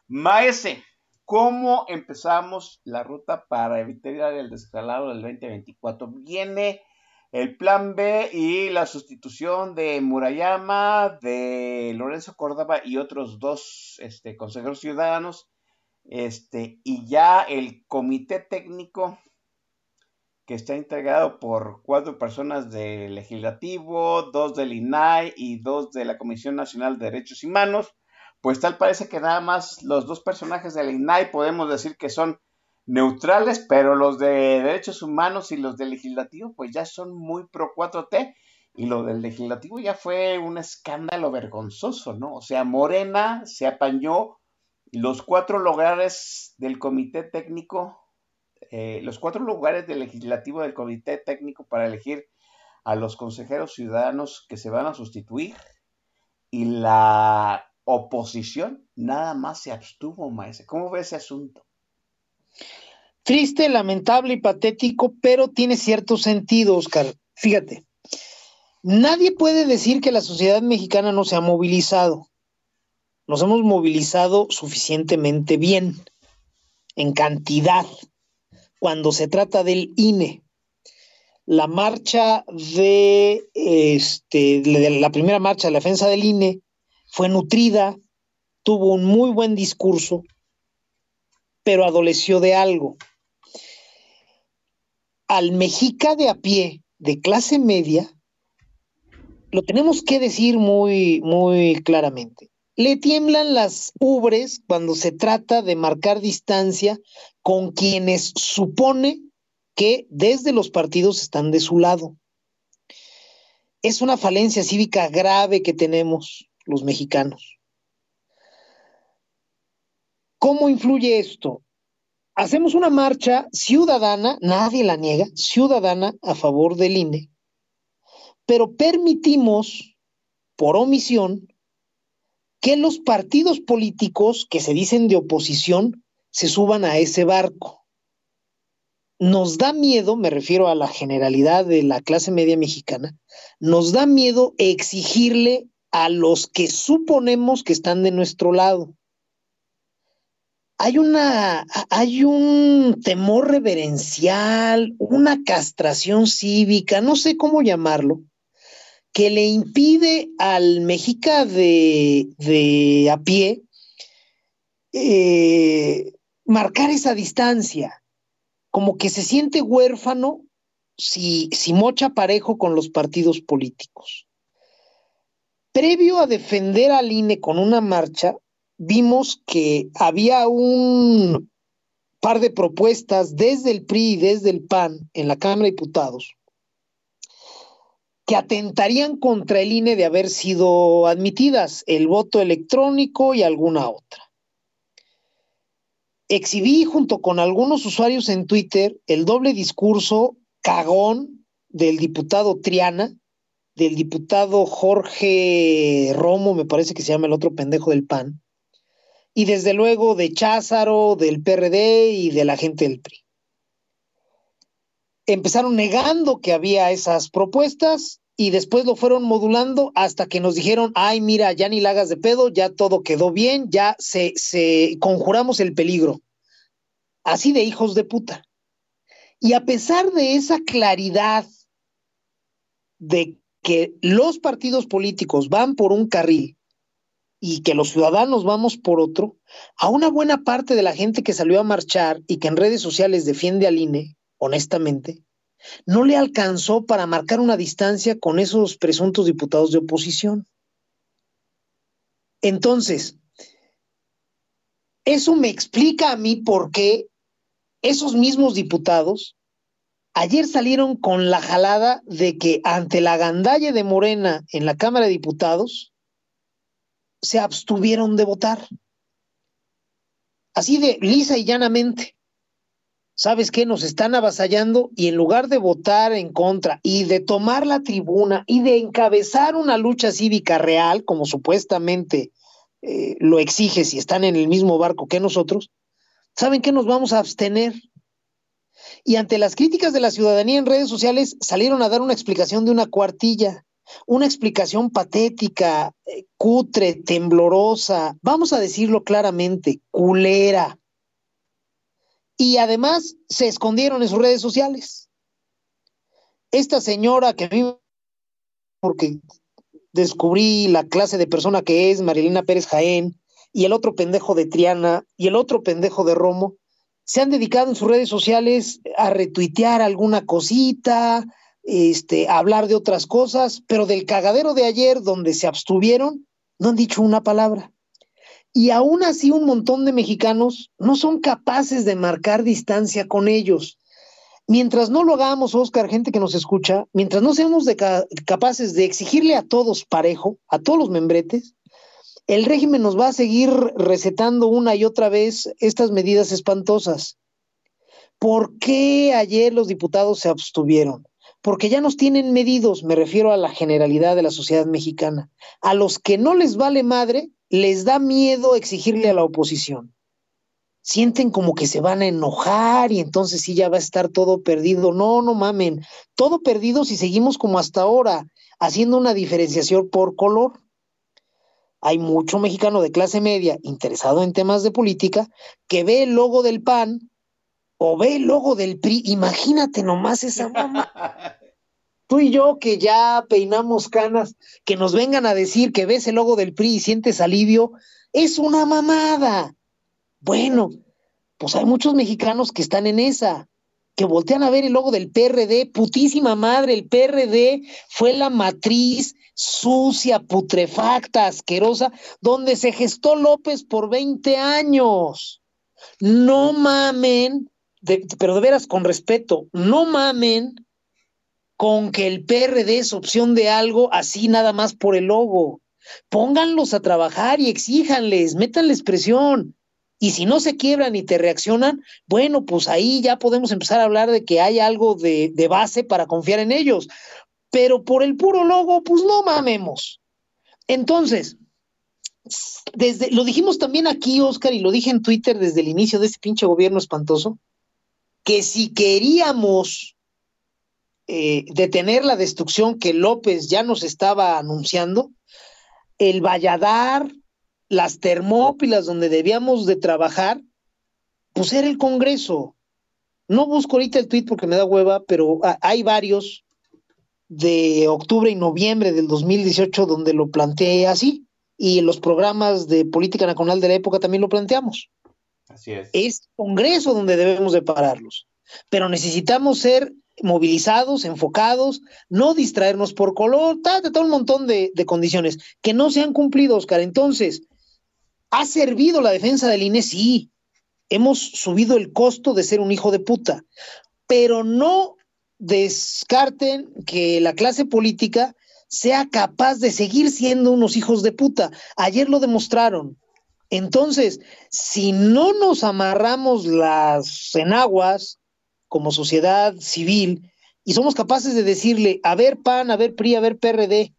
Maese, ¿cómo empezamos la ruta para evitar el descalabro del 2024? Viene el plan B y la sustitución de Murayama, de Lorenzo Córdoba y otros dos este, consejeros ciudadanos. Este, y ya el comité técnico que está integrado por cuatro personas del legislativo, dos del INAI y dos de la Comisión Nacional de Derechos Humanos, pues tal parece que nada más los dos personajes del INAI podemos decir que son neutrales, pero los de derechos humanos y los del legislativo pues ya son muy pro 4T y lo del legislativo ya fue un escándalo vergonzoso, ¿no? O sea, Morena se apañó los cuatro lugares del comité técnico eh, los cuatro lugares del legislativo del comité técnico para elegir a los consejeros ciudadanos que se van a sustituir y la oposición nada más se abstuvo, maese. ¿Cómo ve ese asunto? Triste, lamentable y patético, pero tiene cierto sentido, Oscar. Fíjate, nadie puede decir que la sociedad mexicana no se ha movilizado. Nos hemos movilizado suficientemente bien, en cantidad, cuando se trata del INE. La marcha de, este, de la primera marcha de la defensa del INE fue nutrida, tuvo un muy buen discurso, pero adoleció de algo al mexica de a pie, de clase media, lo tenemos que decir muy, muy claramente. Le tiemblan las ubres cuando se trata de marcar distancia con quienes supone que desde los partidos están de su lado. Es una falencia cívica grave que tenemos los mexicanos. ¿Cómo influye esto? hacemos una marcha ciudadana, nadie la niega, ciudadana a favor del INE, pero permitimos, por omisión, que los partidos políticos que se dicen de oposición se suban a ese barco. Nos da miedo, me refiero a la generalidad de la clase media mexicana, nos da miedo exigirle a los que suponemos que están de nuestro lado hay una, hay un temor reverencial, una castración cívica, no sé cómo llamarlo, que le impide al mexica de, de a pie eh, marcar esa distancia, como que se siente huérfano si, si mocha parejo con los partidos políticos. Previo a defender al INE con una marcha, vimos que había un par de propuestas desde el PRI y desde el PAN en la Cámara de Diputados que atentarían contra el INE de haber sido admitidas, el voto electrónico y alguna otra. Exhibí junto con algunos usuarios en Twitter el doble discurso cagón del diputado Triana, del diputado Jorge Romo, me parece que se llama el otro pendejo del PAN, y desde luego de Cházaro, del PRD y de la gente del PRI. Empezaron negando que había esas propuestas y después lo fueron modulando hasta que nos dijeron, ay, mira, ya ni la hagas de pedo, ya todo quedó bien, ya se, se conjuramos el peligro. Así de hijos de puta. Y a pesar de esa claridad de que los partidos políticos van por un carril y que los ciudadanos vamos por otro, a una buena parte de la gente que salió a marchar y que en redes sociales defiende al INE, honestamente, no le alcanzó para marcar una distancia con esos presuntos diputados de oposición. Entonces, eso me explica a mí por qué esos mismos diputados ayer salieron con la jalada de que ante la gandalle de Morena en la Cámara de Diputados, se abstuvieron de votar. Así de lisa y llanamente. ¿Sabes qué? Nos están avasallando y en lugar de votar en contra y de tomar la tribuna y de encabezar una lucha cívica real, como supuestamente eh, lo exige si están en el mismo barco que nosotros, ¿saben qué? Nos vamos a abstener. Y ante las críticas de la ciudadanía en redes sociales salieron a dar una explicación de una cuartilla una explicación patética, eh, cutre, temblorosa, vamos a decirlo claramente, culera. Y además se escondieron en sus redes sociales. Esta señora que mí, porque descubrí la clase de persona que es Marilena Pérez Jaén, y el otro pendejo de Triana, y el otro pendejo de Romo, se han dedicado en sus redes sociales a retuitear alguna cosita, este, hablar de otras cosas, pero del cagadero de ayer donde se abstuvieron, no han dicho una palabra. Y aún así un montón de mexicanos no son capaces de marcar distancia con ellos. Mientras no lo hagamos, Oscar, gente que nos escucha, mientras no seamos capaces de exigirle a todos parejo, a todos los membretes, el régimen nos va a seguir recetando una y otra vez estas medidas espantosas. ¿Por qué ayer los diputados se abstuvieron? Porque ya nos tienen medidos, me refiero a la generalidad de la sociedad mexicana. A los que no les vale madre, les da miedo exigirle a la oposición. sienten como que se van a enojar y entonces sí ya va a estar todo perdido. No, no mamen, todo perdido si seguimos como hasta ahora, haciendo una diferenciación por color. Hay mucho mexicano de clase media interesado en temas de política que ve el logo del PAN o ve el logo del PRI. Imagínate nomás esa mamá. Tú y yo que ya peinamos canas, que nos vengan a decir que ves el logo del PRI y sientes alivio, es una mamada. Bueno, pues hay muchos mexicanos que están en esa, que voltean a ver el logo del PRD, putísima madre, el PRD fue la matriz sucia, putrefacta, asquerosa, donde se gestó López por 20 años. No mamen, pero de veras con respeto, no mamen con que el PRD es opción de algo así nada más por el logo. Pónganlos a trabajar y exíjanles, métanles presión. Y si no se quiebran y te reaccionan, bueno, pues ahí ya podemos empezar a hablar de que hay algo de, base para confiar en ellos. Pero por el puro logo, pues no mamemos. Entonces, desde, lo dijimos también aquí, Oscar, y lo dije en Twitter desde el inicio de este pinche gobierno espantoso, que si queríamos eh, detener la destrucción que López ya nos estaba anunciando, el Valladar, las Termópilas donde debíamos de trabajar, pues era el Congreso. No busco ahorita el tweet porque me da hueva, pero hay varios de octubre y noviembre del 2018 donde lo planteé así y en los programas de política nacional de la época también lo planteamos. Así es. Es Congreso donde debemos de pararlos, pero necesitamos ser movilizados, enfocados, no distraernos por color, todo un montón de, de condiciones que no se han cumplido, Oscar. Entonces, ¿Ha servido la defensa del INE? Sí. Hemos subido el costo de ser un hijo de puta. Pero no descarten que la clase política sea capaz de seguir siendo unos hijos de puta. Ayer lo demostraron. Entonces, si no nos amarramos las enaguas como sociedad civil y somos capaces de decirle, a ver PAN, a ver PRI, a ver PRD,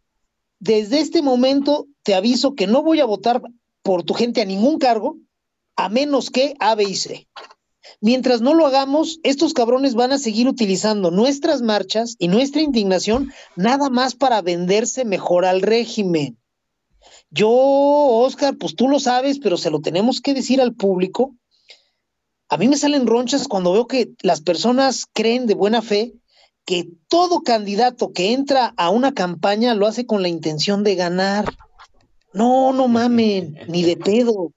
desde este momento te aviso que no voy a votar por tu gente a ningún cargo, a menos que A. Mientras no lo hagamos, estos cabrones van a seguir utilizando nuestras marchas y nuestra indignación nada más para venderse mejor al régimen. Yo, Oscar, pues tú lo sabes, pero se lo tenemos que decir al público. A mí me salen ronchas cuando veo que las personas creen de buena fe que todo candidato que entra a una campaña lo hace con la intención de ganar. No, no mamen, ni de pedo.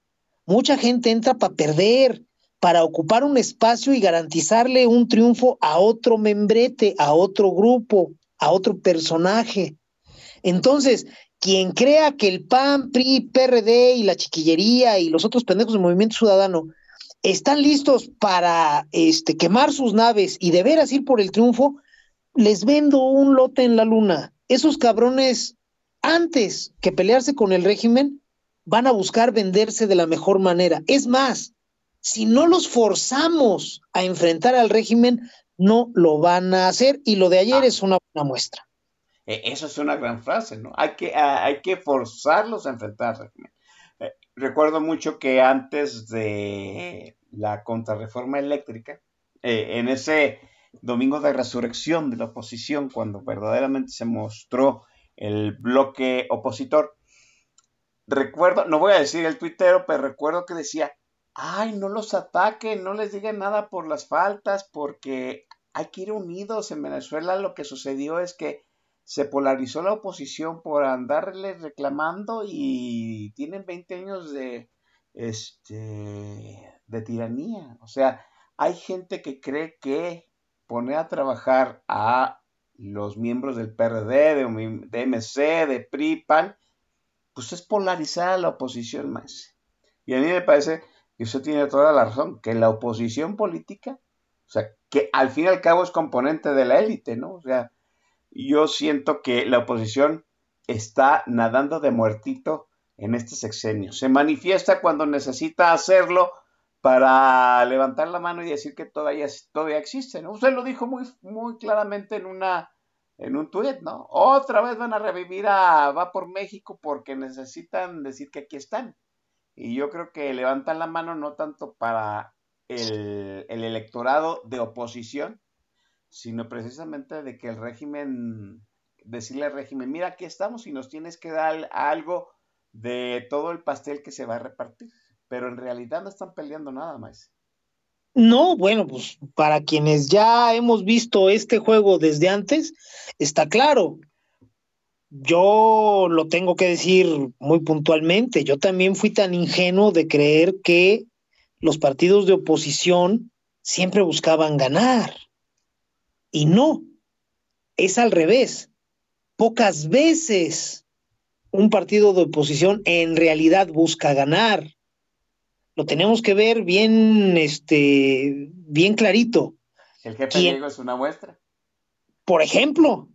Mucha gente entra para perder, para ocupar un espacio y garantizarle un triunfo a otro membrete, a otro grupo, a otro personaje. Entonces, quien crea que el PAN, PRI, PRD y la chiquillería y los otros pendejos del movimiento ciudadano están listos para este, quemar sus naves y de veras ir por el triunfo, les vendo un lote en la luna. Esos cabrones antes que pelearse con el régimen, van a buscar venderse de la mejor manera. Es más, si no los forzamos a enfrentar al régimen, no lo van a hacer y lo de ayer es una buena muestra. E, eso es una gran frase, ¿no? Hay que, hay que forzarlos a enfrentar al régimen. Recuerdo mucho que antes de la contrarreforma eléctrica, eh, en ese domingo de resurrección de la oposición, cuando verdaderamente se mostró el bloque opositor. Recuerdo, no voy a decir el tuitero, pero recuerdo que decía, ay, no los ataquen, no les digan nada por las faltas, porque hay que ir unidos. En Venezuela lo que sucedió es que se polarizó la oposición por andarles reclamando y tienen 20 años de, este, de tiranía. O sea, hay gente que cree que poner a trabajar a los miembros del PRD, de, MC, de PRI, PAN, pues es polarizar a la oposición más. Y a mí me parece que usted tiene toda la razón, que la oposición política, o sea, que al fin y al cabo es componente de la élite, ¿no? O sea, yo siento que la oposición está nadando de muertito en este sexenio. Se manifiesta cuando necesita hacerlo para levantar la mano y decir que todavía, todavía existe, ¿no? Usted lo dijo muy, muy claramente en una en un tuit, ¿no? Otra vez van a revivir a Va por México porque necesitan decir que aquí están. Y yo creo que levantan la mano no tanto para el, el electorado de oposición, sino precisamente de que el régimen, decirle al régimen, mira, aquí estamos y nos tienes que dar algo de todo el pastel que se va a repartir. Pero en realidad no están peleando nada más. No, bueno, pues para quienes ya hemos visto este juego desde antes, está claro. Yo lo tengo que decir muy puntualmente, yo también fui tan ingenuo de creer que los partidos de oposición siempre buscaban ganar. Y no, es al revés. Pocas veces un partido de oposición en realidad busca ganar. Lo tenemos que ver bien, este, bien clarito. El jefe Diego es una muestra. Por ejemplo,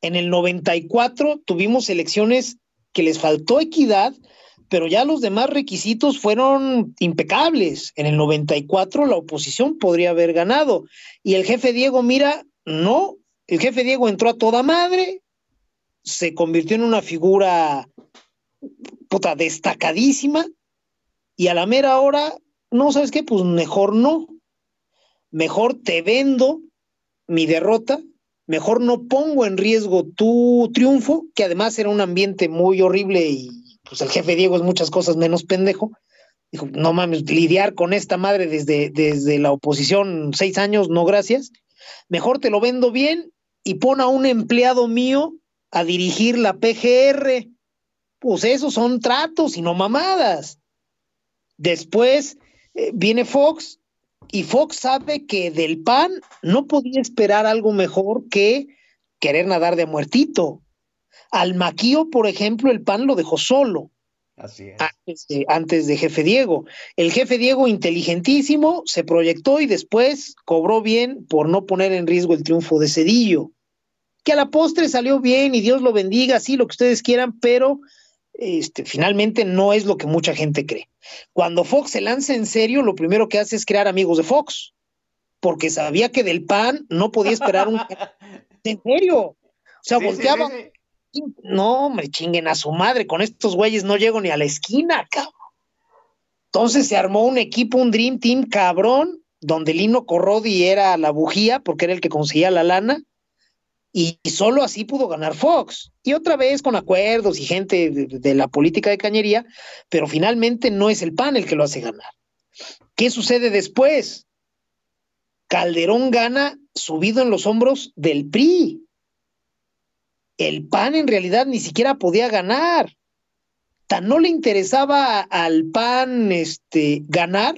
en el 94 tuvimos elecciones que les faltó equidad, pero ya los demás requisitos fueron impecables. En el 94 la oposición podría haber ganado. Y el jefe Diego, mira, no, el jefe Diego entró a toda madre, se convirtió en una figura puta destacadísima y a la mera hora, no, ¿sabes qué? Pues mejor no. Mejor te vendo mi derrota, mejor no pongo en riesgo tu triunfo, que además era un ambiente muy horrible y pues el jefe Diego es muchas cosas menos pendejo. Dijo, no mames, lidiar con esta madre desde, desde la oposición seis años, no gracias. Mejor te lo vendo bien y pon a un empleado mío a dirigir la PGR. Pues esos son tratos y no mamadas. Después eh, viene Fox y Fox sabe que del PAN no podía esperar algo mejor que querer nadar de muertito. Al Maquío, por ejemplo, el PAN lo dejó solo. Así es. Antes de, antes de jefe Diego. El jefe Diego, inteligentísimo, se proyectó y después cobró bien por no poner en riesgo el triunfo de Cedillo. Que a la postre salió bien y Dios lo bendiga, sí, lo que ustedes quieran, pero este, finalmente no es lo que mucha gente cree. Cuando Fox se lanza en serio, lo primero que hace es crear amigos de Fox, porque sabía que del PAN no podía esperar un... en serio. O sea, Sí, volteaba... sí, sí, No, hombre, chinguen a su madre, con estos güeyes no llego ni a la esquina, cabrón. Entonces se armó un equipo, un Dream Team cabrón, donde Lino Corrodi era la bujía, porque era el que conseguía la lana, y, solo así pudo ganar Fox. Y otra vez con acuerdos y gente de la política de cañería, pero finalmente no es el PAN el que lo hace ganar. ¿Qué sucede después? Calderón gana subido en los hombros del PRI. El PAN en realidad ni siquiera podía ganar. Tan no le interesaba al PAN este, ganar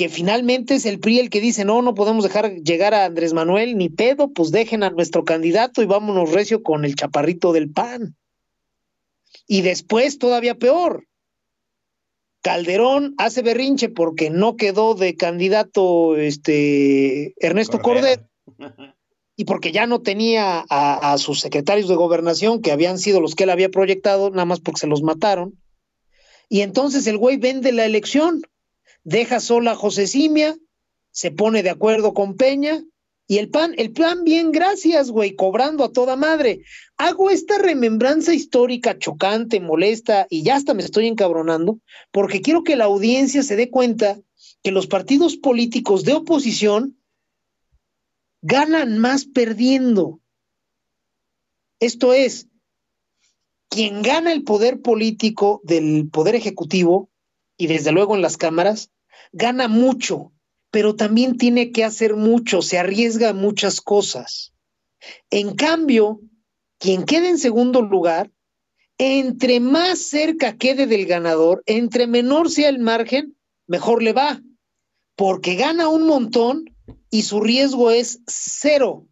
que finalmente es el PRI el que dice, no, no podemos dejar llegar a Andrés Manuel ni pedo, pues dejen a nuestro candidato y vámonos recio con el chaparrito del PAN. Y después, todavía peor, Calderón hace berrinche porque no quedó de candidato este Ernesto Cordero, y porque ya no tenía a, sus secretarios de gobernación que habían sido los que él había proyectado, nada más porque se los mataron. Y entonces el güey vende la elección, deja sola a José Simia, se pone de acuerdo con Peña y el PAN, el plan bien, gracias, güey, cobrando a toda madre. Hago esta remembranza histórica chocante, molesta y ya hasta me estoy encabronando porque quiero que la audiencia se dé cuenta que los partidos políticos de oposición ganan más perdiendo. Esto es, quien gana el poder político del poder ejecutivo y desde luego en las cámaras, gana mucho, pero también tiene que hacer mucho, se arriesga a muchas cosas. En cambio, quien quede en segundo lugar, entre más cerca quede del ganador, entre menor sea el margen, mejor le va, porque gana un montón y su riesgo es cero.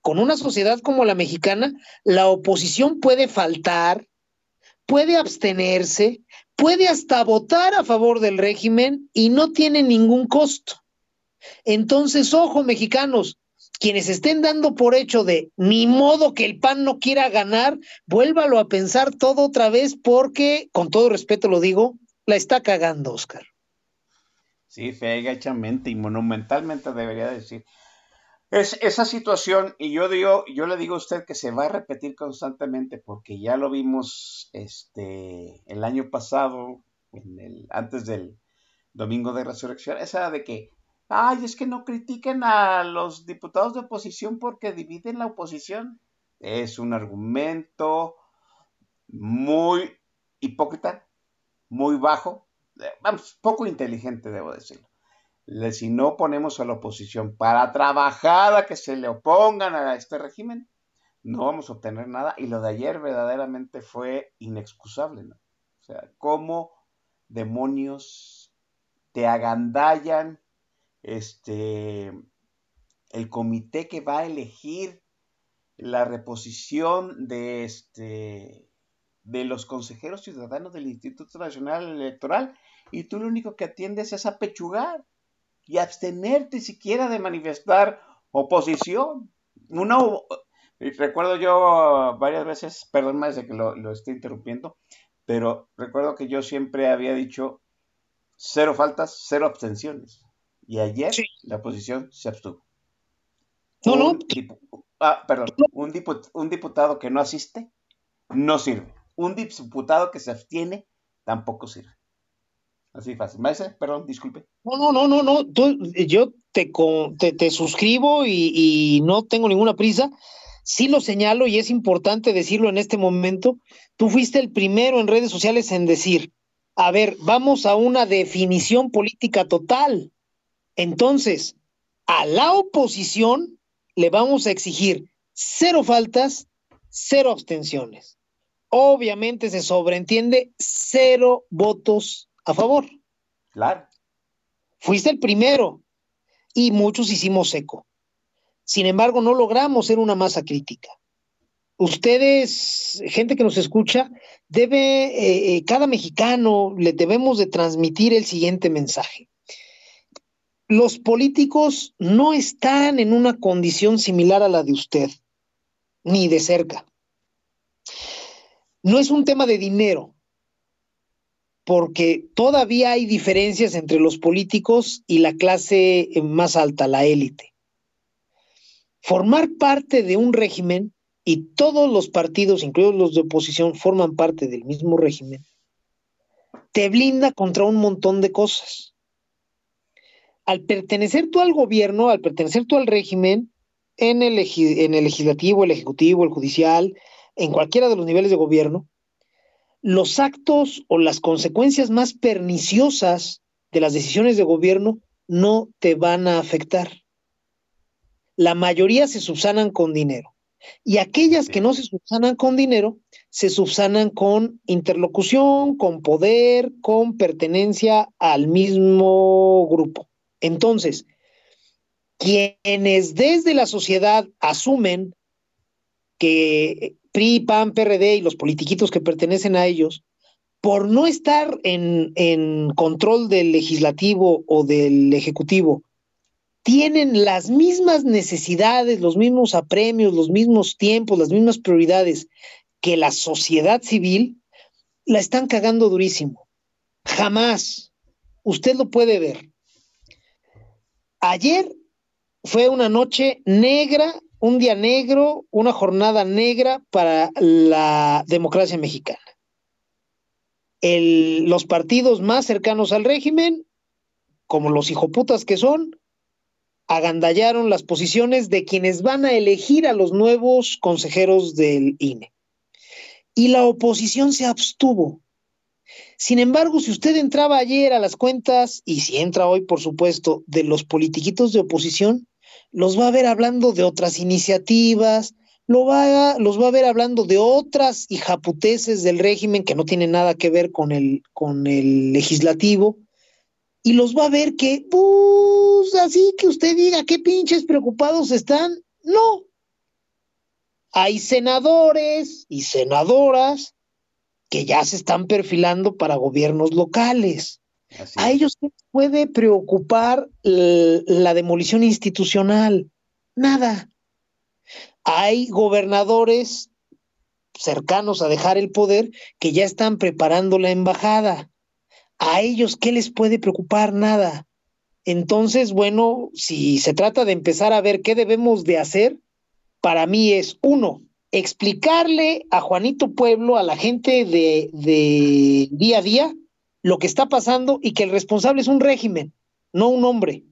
Con una sociedad como la mexicana, la oposición puede faltar, puede abstenerse, puede hasta votar a favor del régimen y no tiene ningún costo. Entonces, ojo, mexicanos, quienes estén dando por hecho de ni modo que el PAN no quiera ganar, vuélvalo a pensar todo otra vez porque, con todo respeto lo digo, la está cagando, Oscar. Sí, fegachamente y monumentalmente debería decir. Es esa situación, y yo digo, yo le digo a usted que se va a repetir constantemente, porque ya lo vimos este el año pasado, antes del domingo de resurrección, esa de que, ay, es que no critiquen a los diputados de oposición porque dividen la oposición. Es un argumento muy hipócrita, muy bajo, vamos, poco inteligente, debo decirlo. Si no ponemos a la oposición para trabajar a que se le opongan a este régimen, no vamos a obtener nada. Y lo de ayer verdaderamente fue inexcusable, ¿no? O sea, cómo demonios te agandallan este el comité que va a elegir la reposición de este de los consejeros ciudadanos del Instituto Nacional Electoral y tú lo único que atiendes es a pechugar y abstenerte siquiera de manifestar oposición. Uno, recuerdo yo varias veces, perdón más de que lo, lo esté interrumpiendo, pero recuerdo que yo siempre había dicho cero faltas, cero abstenciones. Y ayer la oposición se abstuvo. No, no. ah, perdón, un, un diputado que no asiste no sirve un diputado que se abstiene tampoco sirve. Así fácil. Maese, perdón, disculpe. No, no, no, no, no. yo te, te, suscribo y, y, no tengo ninguna prisa. Sí lo señalo y es importante decirlo en este momento. Tú fuiste el primero en redes sociales en decir, a ver, vamos a una definición política total. Entonces, a la oposición le vamos a exigir cero faltas, cero abstenciones obviamente se sobreentiende cero votos a favor. Claro. Fuiste el primero y muchos hicimos eco. Sin embargo, no logramos ser una masa crítica. Ustedes, gente que nos escucha, debe, eh, eh, cada mexicano le debemos de transmitir el siguiente mensaje. Los políticos no están en una condición similar a la de usted, ni de cerca no es un tema de dinero, porque todavía hay diferencias entre los políticos y la clase más alta, la élite. Formar parte de un régimen, y todos los partidos, incluidos los de oposición, forman parte del mismo régimen, te blinda contra un montón de cosas. Al pertenecer tú al gobierno, al pertenecer tú al régimen, en el, en el legislativo, el ejecutivo, el judicial, en cualquiera de los niveles de gobierno, los actos o las consecuencias más perniciosas de las decisiones de gobierno no te van a afectar. La mayoría se subsanan con dinero. Y aquellas que no se subsanan con dinero, se subsanan con interlocución, con poder, con pertenencia al mismo grupo. Entonces, quienes desde la sociedad asumen que PRI, PAN, PRD y los politiquitos que pertenecen a ellos, por no estar en, en control del legislativo o del ejecutivo, tienen las mismas necesidades, los mismos apremios, los mismos tiempos, las mismas prioridades que la sociedad civil, la están cagando durísimo. Jamás. Usted lo puede ver. Ayer fue una noche negra un día negro, una jornada negra para la democracia mexicana. los partidos más cercanos al régimen, como los hijoputas que son, agandallaron las posiciones de quienes van a elegir a los nuevos consejeros del INE. Y la oposición se abstuvo. Sin embargo, si usted entraba ayer a las cuentas, y si entra hoy, por supuesto, de los politiquitos de oposición, los va a ver hablando de otras iniciativas, lo va los va a ver hablando de otras hijaputeces del régimen que no tienen nada que ver con el, con el legislativo, y los va a ver que, pues, así que usted diga qué pinches preocupados están, no. Hay senadores y senadoras que ya se están perfilando para gobiernos locales a ellos puede preocupar la demolición institucional. Nada. Hay gobernadores cercanos a dejar el poder que ya están preparando la embajada. A ellos, ¿qué les puede preocupar? Nada. Entonces, bueno, si se trata de empezar a ver qué debemos de hacer, para mí es, uno, explicarle a Juanito Pueblo, a la gente de, de día a día, lo que está pasando y que el responsable es un régimen, no un hombre.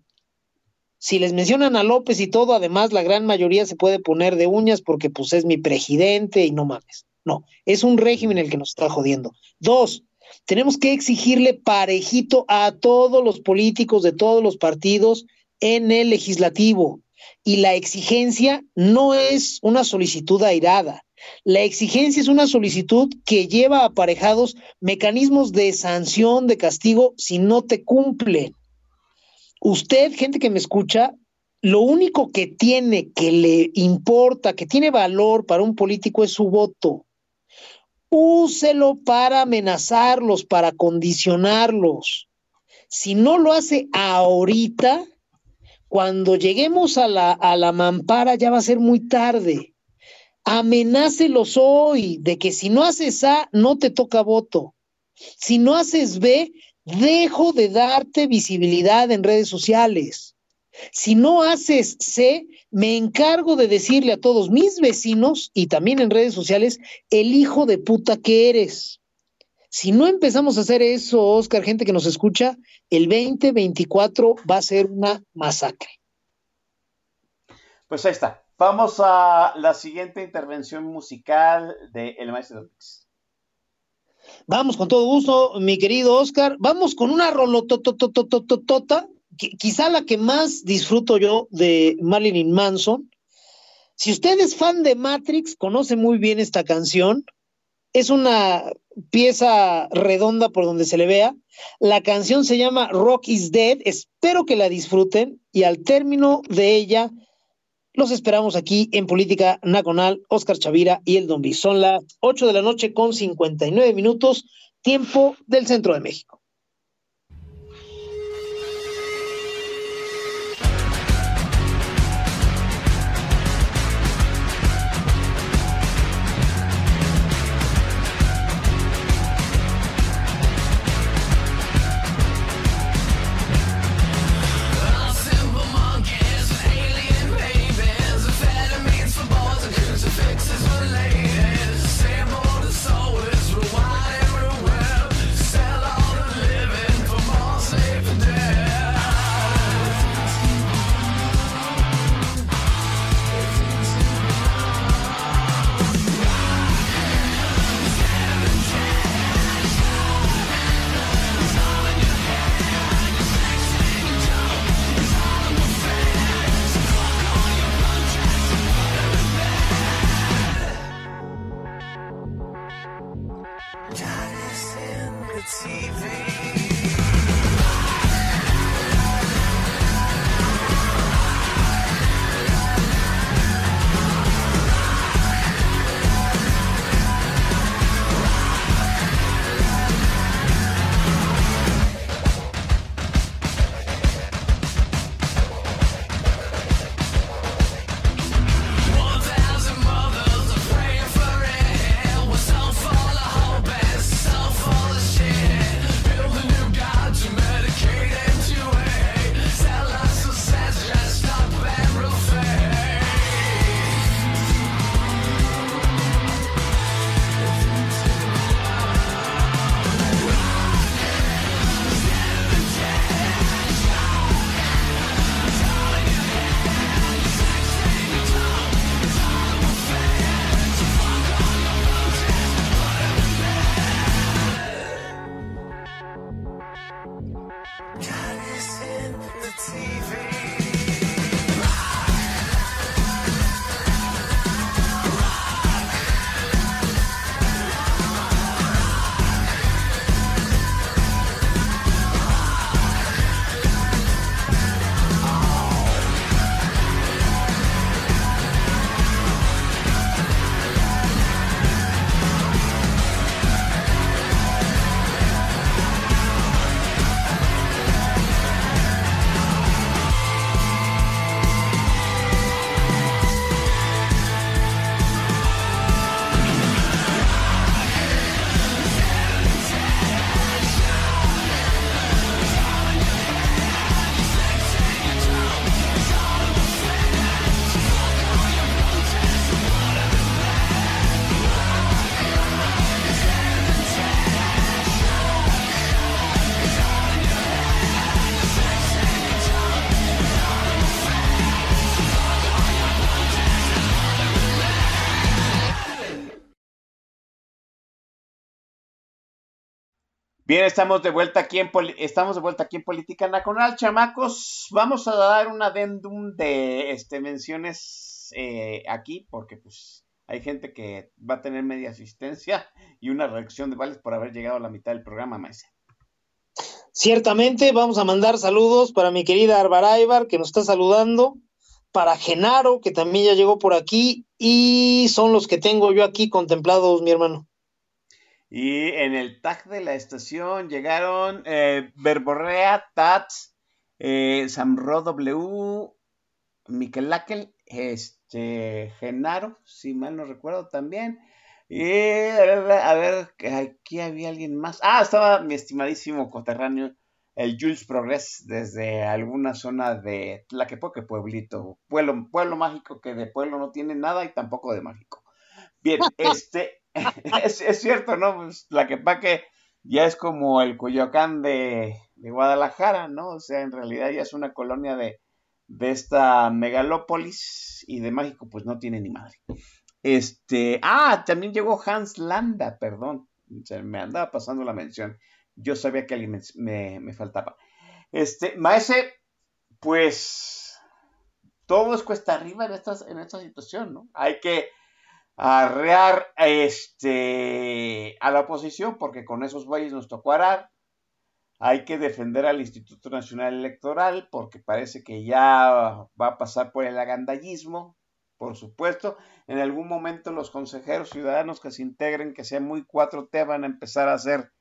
Si les mencionan a López y todo, además la gran mayoría se puede poner de uñas porque pues es mi presidente y no mames. No, es un régimen el que nos está jodiendo. Dos, tenemos que exigirle parejito a todos los políticos de todos los partidos en el legislativo. Y la exigencia no es una solicitud airada. La exigencia es una solicitud que lleva aparejados mecanismos de sanción, de castigo, si no te cumplen. Usted, gente que me escucha, lo único que tiene, que le importa, que tiene valor para un político es su voto. Úselo para amenazarlos, para condicionarlos. Si no lo hace ahorita, cuando lleguemos a la, a la mampara ya va a ser muy tarde. Amenácelos hoy de que si no haces A, no te toca voto. Si no haces B, dejo de darte visibilidad en redes sociales. Si no haces C, me encargo de decirle a todos mis vecinos y también en redes sociales el hijo de puta que eres. Si no empezamos a hacer eso, Oscar, gente que nos escucha, el 2024 va a ser una masacre. Pues ahí está. Vamos a la siguiente intervención musical de El Maestro Mix. Vamos con todo gusto, mi querido Oscar. Vamos con una rolotototototota, quizá la que más disfruto yo de Marilyn Manson. Si usted es fan de Matrix, conoce muy bien esta canción. Es una pieza redonda por donde se le vea. La canción se llama Rock is Dead. Espero que la disfruten y al término de ella los esperamos aquí en Política Nacional, Oscar Chavira y el Don Son las 8 de la noche con 59 minutos, tiempo del centro de México. Bien, estamos de vuelta aquí en estamos de vuelta aquí en Política Nacional, chamacos. Vamos a dar un adendum de este menciones eh, aquí, porque pues hay gente que va a tener media asistencia y una reacción de vales por haber llegado a la mitad del programa, maese. Ciertamente, vamos a mandar saludos para mi querida Arbaraibar, que nos está saludando, para Genaro, que también ya llegó por aquí, y son los que tengo yo aquí contemplados, mi hermano. Y en el tag de la estación llegaron eh, Verborrea, Tats, eh, Samro W, Miquelakel, este, Genaro, si mal no recuerdo también. Y a ver, aquí había alguien más. Ah, estaba mi estimadísimo coterráneo, el Jules Progress, desde alguna zona de Tlaquepoque, pueblito. Pueblo, pueblo mágico que de pueblo no tiene nada y tampoco de mágico. Bien, este. es, cierto, ¿no? Pues la que que ya es como el Coyoacán de, Guadalajara, ¿no? O sea, en realidad ya es una colonia de, de esta megalópolis y de México pues no tiene ni madre. Este, ah, también llegó Hans Landa, perdón, me andaba pasando la mención. Yo sabía que alguien me, me faltaba. Este, Maese, pues todo es cuesta arriba en, estas, en esta situación, ¿no? Hay que arrear este, a la oposición, porque con esos güeyes nos tocó arar. Hay que defender al Instituto Nacional Electoral, porque parece que ya va a pasar por el agandallismo, por supuesto. En algún momento los consejeros ciudadanos que se integren, que sean muy 4T, van a empezar a hacer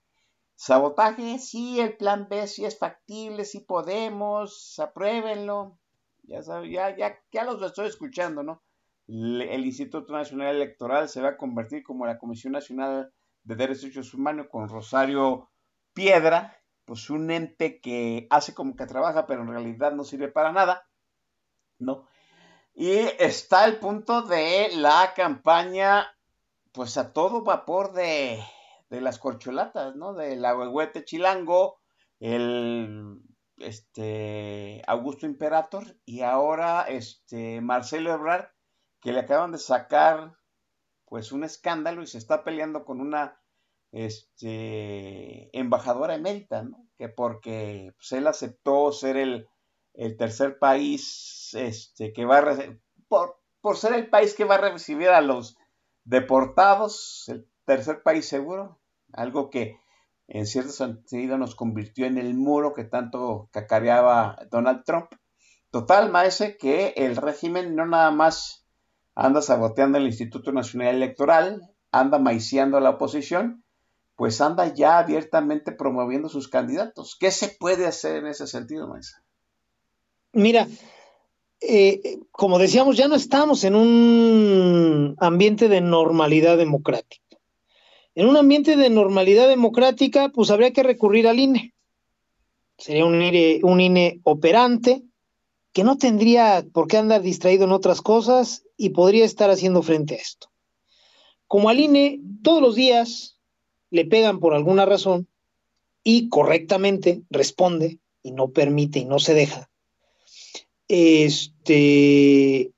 sabotaje. Sí, el plan B sí es factible, sí podemos, apruébenlo. Ya, ya, ya, ya los estoy escuchando, ¿no? El Instituto Nacional Electoral se va a convertir como la Comisión Nacional de Derechos Humanos con Rosario Piedra, pues un ente que hace como que trabaja, pero en realidad no sirve para nada, ¿no? Y está el punto de la campaña, pues a todo vapor de, de las corcholatas, ¿no? Del agüehuete chilango, el este Augusto Imperator y ahora este Marcelo Ebrard que le acaban de sacar pues un escándalo y se está peleando con una este, embajadora emérita, ¿no? Que porque pues, él aceptó ser el, tercer país este, que va a por, ser el país que va a recibir a los deportados, el tercer país seguro, algo que en cierto sentido nos convirtió en el muro que tanto cacareaba Donald Trump. Total, maese, que el régimen no nada más anda saboteando el Instituto Nacional Electoral, anda maiciando a la oposición, pues anda ya abiertamente promoviendo sus candidatos. ¿Qué se puede hacer en ese sentido, Maisa? Mira, eh, como decíamos, ya no estamos en un ambiente de normalidad democrática. En un ambiente de normalidad democrática, pues habría que recurrir al INE. Sería un INE, un INE operante, que no tendría por qué andar distraído en otras cosas y podría estar haciendo frente a esto. Como al INE todos los días le pegan por alguna razón y correctamente responde y no permite y no se deja. Este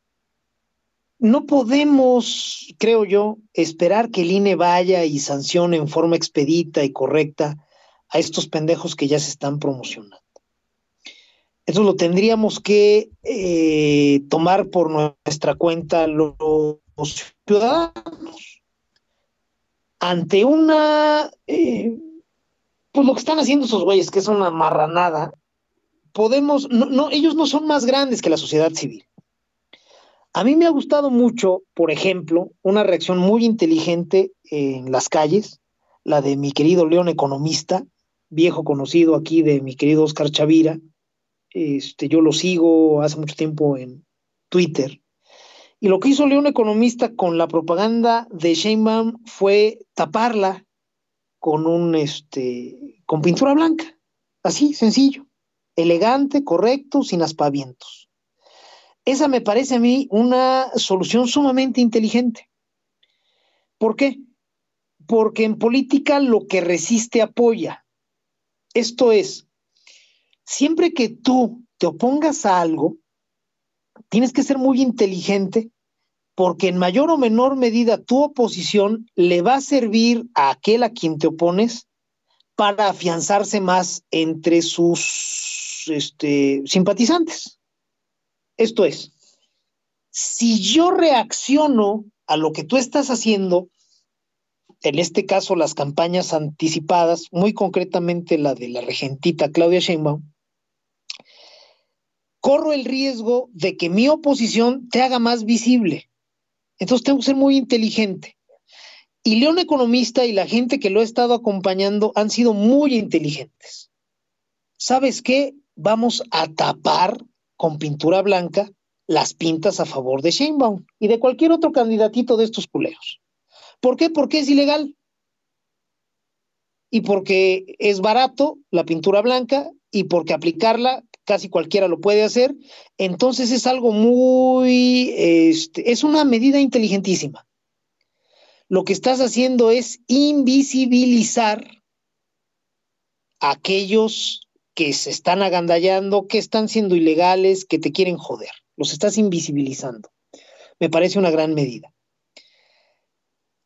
no podemos, creo yo, esperar que el INE vaya y sancione en forma expedita y correcta a estos pendejos que ya se están promocionando. Eso lo tendríamos que eh, tomar por nuestra cuenta los, ciudadanos. Ante una, eh, pues lo que están haciendo esos güeyes, que es una marranada, podemos, no, no, ellos no son más grandes que la sociedad civil. A mí me ha gustado mucho, por ejemplo, una reacción muy inteligente en las calles, la de mi querido León Economista, viejo conocido aquí de mi querido Oscar Chavira, este, yo lo sigo hace mucho tiempo en Twitter. Y lo que hizo León Economista con la propaganda de Sheinbaum fue taparla con un este con pintura blanca. Así, sencillo, elegante, correcto, sin aspavientos. Esa me parece a mí una solución sumamente inteligente. ¿Por qué? Porque en política lo que resiste apoya. Esto es, siempre que tú te opongas a algo, tienes que ser muy inteligente porque en mayor o menor medida tu oposición le va a servir a aquel a quien te opones para afianzarse más entre sus este, simpatizantes. Esto es, si yo reacciono a lo que tú estás haciendo, en este caso las campañas anticipadas, muy concretamente la de la regentita Claudia Sheinbaum, corro el riesgo de que mi oposición te haga más visible. Entonces tengo que ser muy inteligente. Y León Economista y la gente que lo ha estado acompañando han sido muy inteligentes. ¿Sabes qué? Vamos a tapar con pintura blanca las pintas a favor de Sheinbaum y de cualquier otro candidatito de estos culeros. ¿Por qué? Porque es ilegal. Y porque es barato la pintura blanca y porque aplicarla casi cualquiera lo puede hacer. Entonces es algo muy, este, es una medida inteligentísima. Lo que estás haciendo es invisibilizar a aquellos que se están agandallando, que están siendo ilegales, que te quieren joder. Los estás invisibilizando. Me parece una gran medida.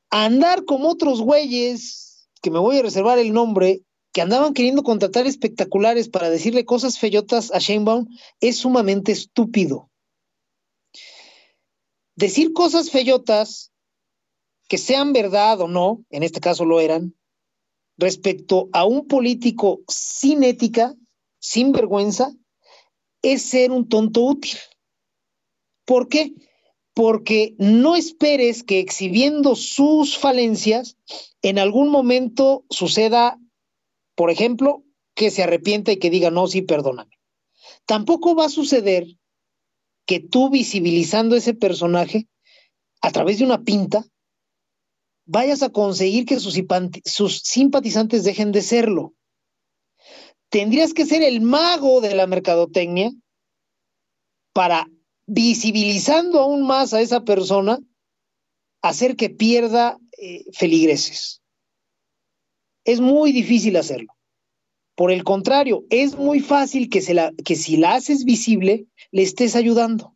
Andar como otros güeyes, que me voy a reservar el nombre, que andaban queriendo contratar espectaculares para decirle cosas feyotas a Sheinbaum, es sumamente estúpido. Decir cosas feyotas, que sean verdad o no, en este caso lo eran, respecto a un político sin ética, sin vergüenza, es ser un tonto útil. ¿Por qué? Porque no esperes que exhibiendo sus falencias, en algún momento suceda por ejemplo, que se arrepienta y que diga, no, sí, perdóname. Tampoco va a suceder que tú visibilizando ese personaje a través de una pinta, vayas a conseguir que sus, simpatizantes dejen de serlo. Tendrías que ser el mago de la mercadotecnia para, visibilizando aún más a esa persona, hacer que pierda eh, feligreses es muy difícil hacerlo. Por el contrario, es muy fácil que, se la, que si la haces visible, le estés ayudando.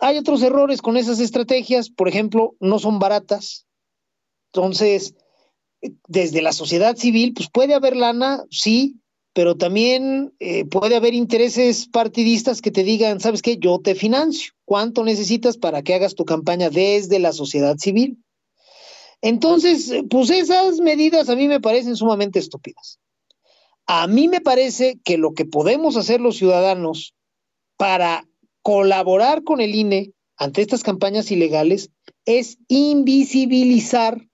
Hay otros errores con esas estrategias, por ejemplo, no son baratas. Entonces, desde la sociedad civil, pues puede haber lana, sí, pero también eh, puede haber intereses partidistas que te digan, ¿sabes qué? Yo te financio. ¿Cuánto necesitas para que hagas tu campaña desde la sociedad civil? Entonces, pues esas medidas a mí me parecen sumamente estúpidas. A mí me parece que lo que podemos hacer los ciudadanos para colaborar con el INE ante estas campañas ilegales es invisibilizar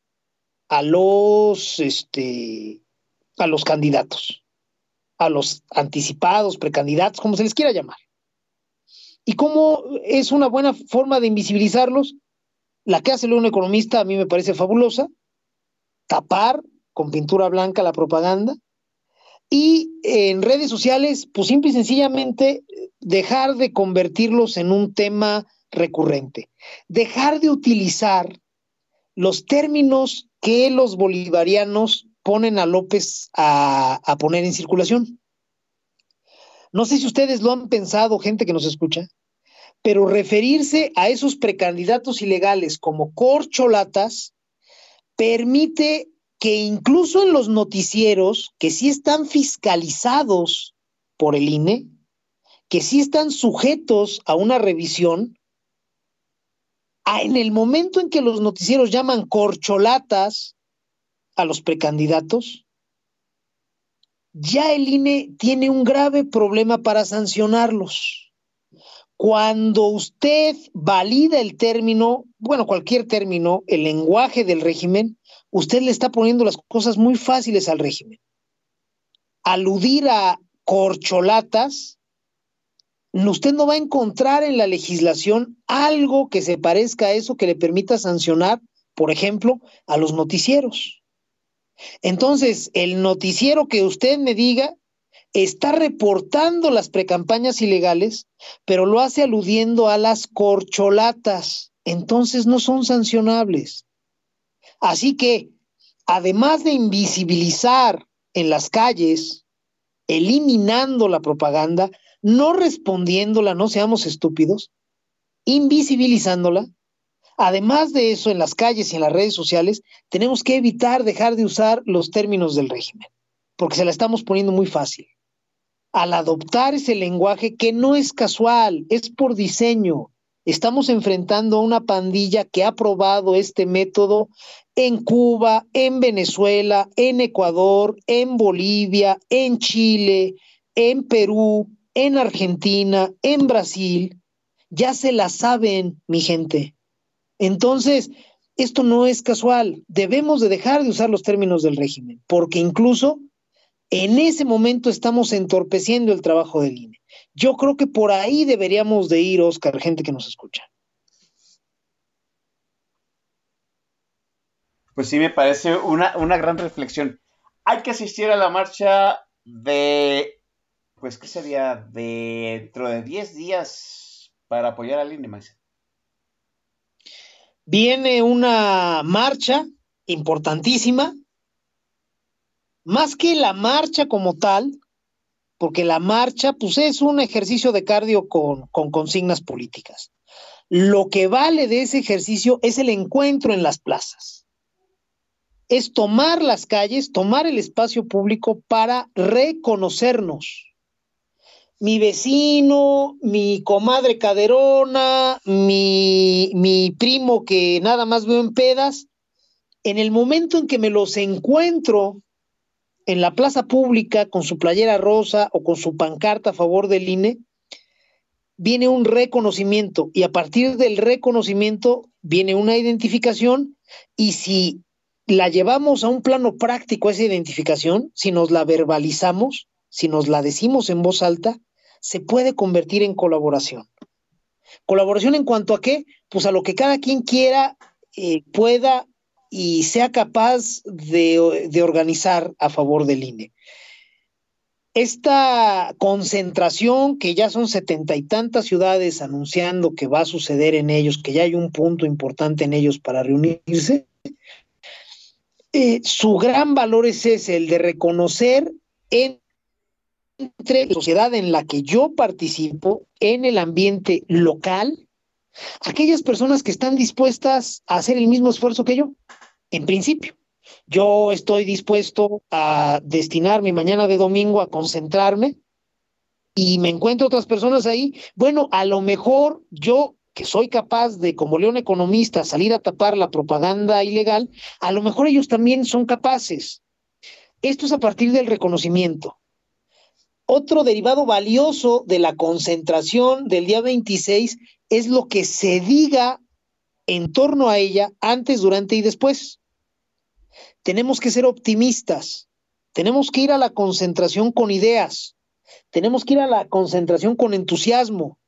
a los, este, a los candidatos, a los anticipados, precandidatos, como se les quiera llamar. ¿Y cómo es una buena forma de invisibilizarlos? La que hace un economista a mí me parece fabulosa, tapar con pintura blanca la propaganda y en redes sociales, pues simple y sencillamente dejar de convertirlos en un tema recurrente, dejar de utilizar los términos que los bolivarianos ponen a López a, a poner en circulación. No sé si ustedes lo han pensado, gente que nos escucha, pero referirse a esos precandidatos ilegales como corcholatas permite que incluso en los noticieros que sí están fiscalizados por el INE, que sí están sujetos a una revisión, en el momento en que los noticieros llaman corcholatas a los precandidatos, ya el INE tiene un grave problema para sancionarlos. Cuando usted valida el término, bueno, cualquier término, el lenguaje del régimen, usted le está poniendo las cosas muy fáciles al régimen. Aludir a corcholatas, usted no va a encontrar en la legislación algo que se parezca a eso que le permita sancionar, por ejemplo, a los noticieros. Entonces, el noticiero que usted me diga está reportando las precampañas ilegales, pero lo hace aludiendo a las corcholatas. Entonces no son sancionables. Así que, además de invisibilizar en las calles, eliminando la propaganda, no respondiéndola, no seamos estúpidos, invisibilizándola, Además de eso, en las calles y en las redes sociales, tenemos que evitar dejar de usar los términos del régimen, porque se la estamos poniendo muy fácil. Al adoptar ese lenguaje que no es casual, es por diseño, estamos enfrentando a una pandilla que ha probado este método en Cuba, en Venezuela, en Ecuador, en Bolivia, en Chile, en Perú, en Argentina, en Brasil. Ya se la saben, mi gente. Entonces, esto no es casual. Debemos de dejar de usar los términos del régimen, porque incluso en ese momento estamos entorpeciendo el trabajo del INE. Yo creo que por ahí deberíamos de ir, Oscar, gente que nos escucha. Pues sí, me parece una, una gran reflexión. Hay que asistir a la marcha de, pues, ¿qué sería? Dentro de 10 días para apoyar al INE, Max. Viene una marcha importantísima, más que la marcha como tal, porque la marcha, pues es un ejercicio de cardio con, con consignas políticas. Lo que vale de ese ejercicio es el encuentro en las plazas. Es tomar las calles, tomar el espacio público para reconocernos. Mi vecino, mi comadre caderona, mi, mi primo que nada más veo en pedas, en el momento en que me los encuentro en la plaza pública con su playera rosa o con su pancarta a favor del INE, viene un reconocimiento y a partir del reconocimiento viene una identificación y si la llevamos a un plano práctico esa identificación, si nos la verbalizamos, si nos la decimos en voz alta, se puede convertir en colaboración. Colaboración en cuanto a qué? Pues a lo que cada quien quiera, eh, pueda y sea capaz de, organizar a favor del INE. Esta concentración, que ya son setenta y tantas ciudades anunciando que va a suceder en ellos, que ya hay un punto importante en ellos para reunirse, eh, su gran valor es ese, el de reconocer en, entre la sociedad en la que yo participo, en el ambiente local, aquellas personas que están dispuestas a hacer el mismo esfuerzo que yo en principio. Yo estoy dispuesto a destinar mi mañana de domingo a concentrarme y me encuentro otras personas ahí. Bueno, a lo mejor yo que soy capaz de, como león economista, salir a tapar la propaganda ilegal, a lo mejor ellos también son capaces. Esto es a partir del reconocimiento. Otro derivado valioso de la concentración del día 26 es lo que se diga en torno a ella antes, durante y después tenemos que ser optimistas, tenemos que ir a la concentración con ideas, tenemos que ir a la concentración con entusiasmo,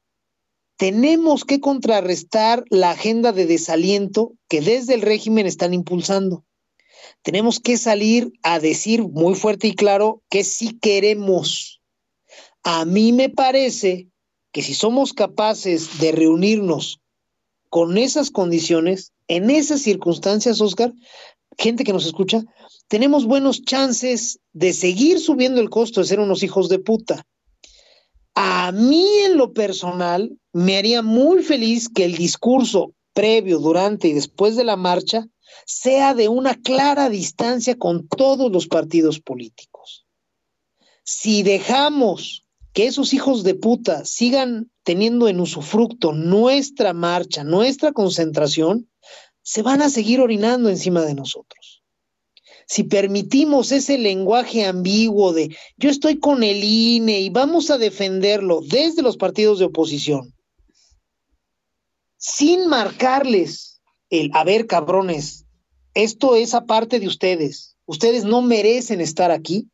tenemos que contrarrestar la agenda de desaliento que desde el régimen están impulsando. Tenemos que salir a decir muy fuerte y claro que sí queremos. A mí me parece que si somos capaces de reunirnos con esas condiciones, en esas circunstancias, Oscar, gente que nos escucha, tenemos buenos chances de seguir subiendo el costo de ser unos hijos de puta. A mí en lo personal me haría muy feliz que el discurso previo, durante y después de la marcha sea de una clara distancia con todos los partidos políticos. Si dejamos que esos hijos de puta sigan teniendo en usufructo nuestra marcha, nuestra concentración, se van a seguir orinando encima de nosotros. Si permitimos ese lenguaje ambiguo de yo estoy con el INE y vamos a defenderlo desde los partidos de oposición, sin marcarles el, a ver, cabrones, esto es aparte de ustedes, ustedes no merecen estar aquí,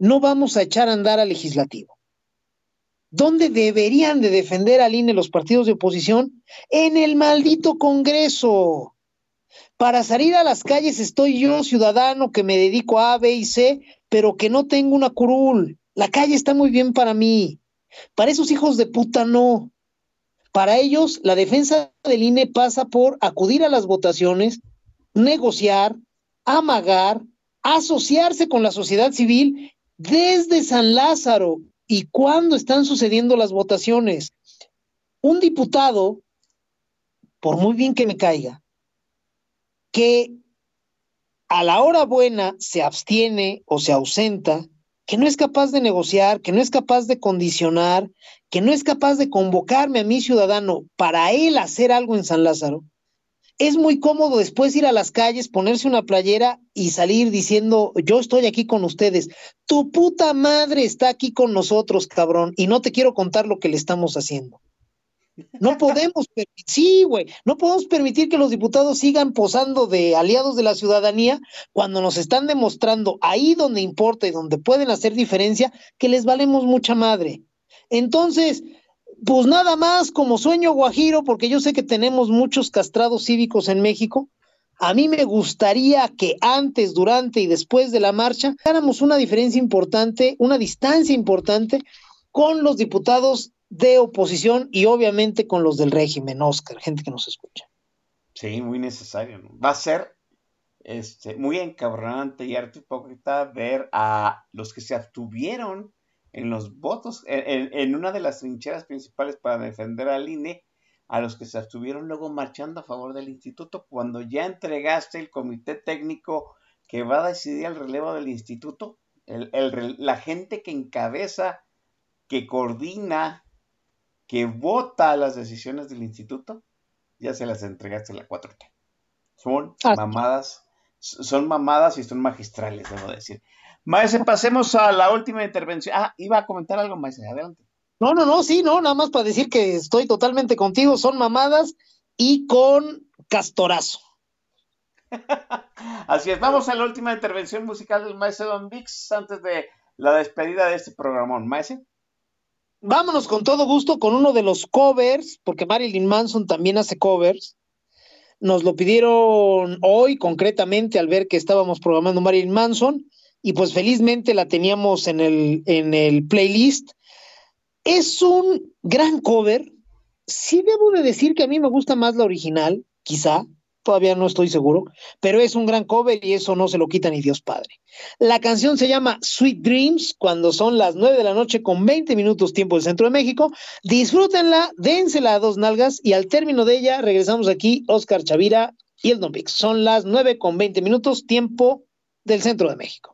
no vamos a echar a andar al legislativo. ¿Dónde deberían de defender al INE los partidos de oposición? En el maldito Congreso. Para salir a las calles estoy yo, ciudadano, que me dedico a A, B y C, pero que no tengo una curul. La calle está muy bien para mí. Para esos hijos de puta no. Para ellos, la defensa del INE pasa por acudir a las votaciones, negociar, amagar, asociarse con la sociedad civil desde San Lázaro y cuándo están sucediendo las votaciones. Un diputado por muy bien que me caiga, que a la hora buena se abstiene o se ausenta, que no es capaz de negociar, que no es capaz de condicionar, que no es capaz de convocarme a mi ciudadano para él hacer algo en San Lázaro, es muy cómodo después ir a las calles, ponerse una playera y salir diciendo, yo estoy aquí con ustedes. Tu puta madre está aquí con nosotros, cabrón, y no te quiero contar lo que le estamos haciendo. No podemos, sí, güey, no podemos permitir que los diputados sigan posando de aliados de la ciudadanía cuando nos están demostrando ahí donde importa y donde pueden hacer diferencia que les valemos mucha madre. Entonces, pues nada más como sueño guajiro, porque yo sé que tenemos muchos castrados cívicos en México. A mí me gustaría que antes, durante y después de la marcha, hagáramos una diferencia importante, una distancia importante con los diputados de oposición y obviamente con los del régimen, Oscar, gente que nos escucha. Sí, muy necesario. ¿no? Va a ser este, muy encabronante y harto hipócrita ver a los que se abstuvieron en los votos, en, en, una de las trincheras principales para defender al INE, a los que se abstuvieron luego marchando a favor del instituto, cuando ya entregaste el comité técnico que va a decidir el relevo del instituto, el, el, la gente que encabeza, que coordina, que vota las decisiones del instituto, ya se las entregaste a la 4T. Son mamadas, son mamadas y son magistrales, debo decir. Maese, pasemos a la última intervención. Ah, iba a comentar algo, Maese, adelante. No, no, no, sí, no, nada más para decir que estoy totalmente contigo, son mamadas y con castorazo. Así es, vamos a la última intervención musical del Maese Don Vix antes de la despedida de este programón. Maese. Vámonos con todo gusto con uno de los covers, porque Marilyn Manson también hace covers. Nos lo pidieron hoy concretamente al ver que estábamos programando Marilyn Manson y pues felizmente la teníamos en el, en el playlist. Es un gran cover. Sí debo de decir que a mí me gusta más la original, quizá, todavía no estoy seguro, pero es un gran cover y eso no se lo quita ni Dios Padre. La canción se llama Sweet Dreams, cuando son las 9 de la noche con 20 minutos tiempo del Centro de México. Disfrútenla, dénsela a dos nalgas y al término de ella regresamos aquí, Oscar Chavira y el Don. Son las 9 con 20 minutos tiempo del Centro de México.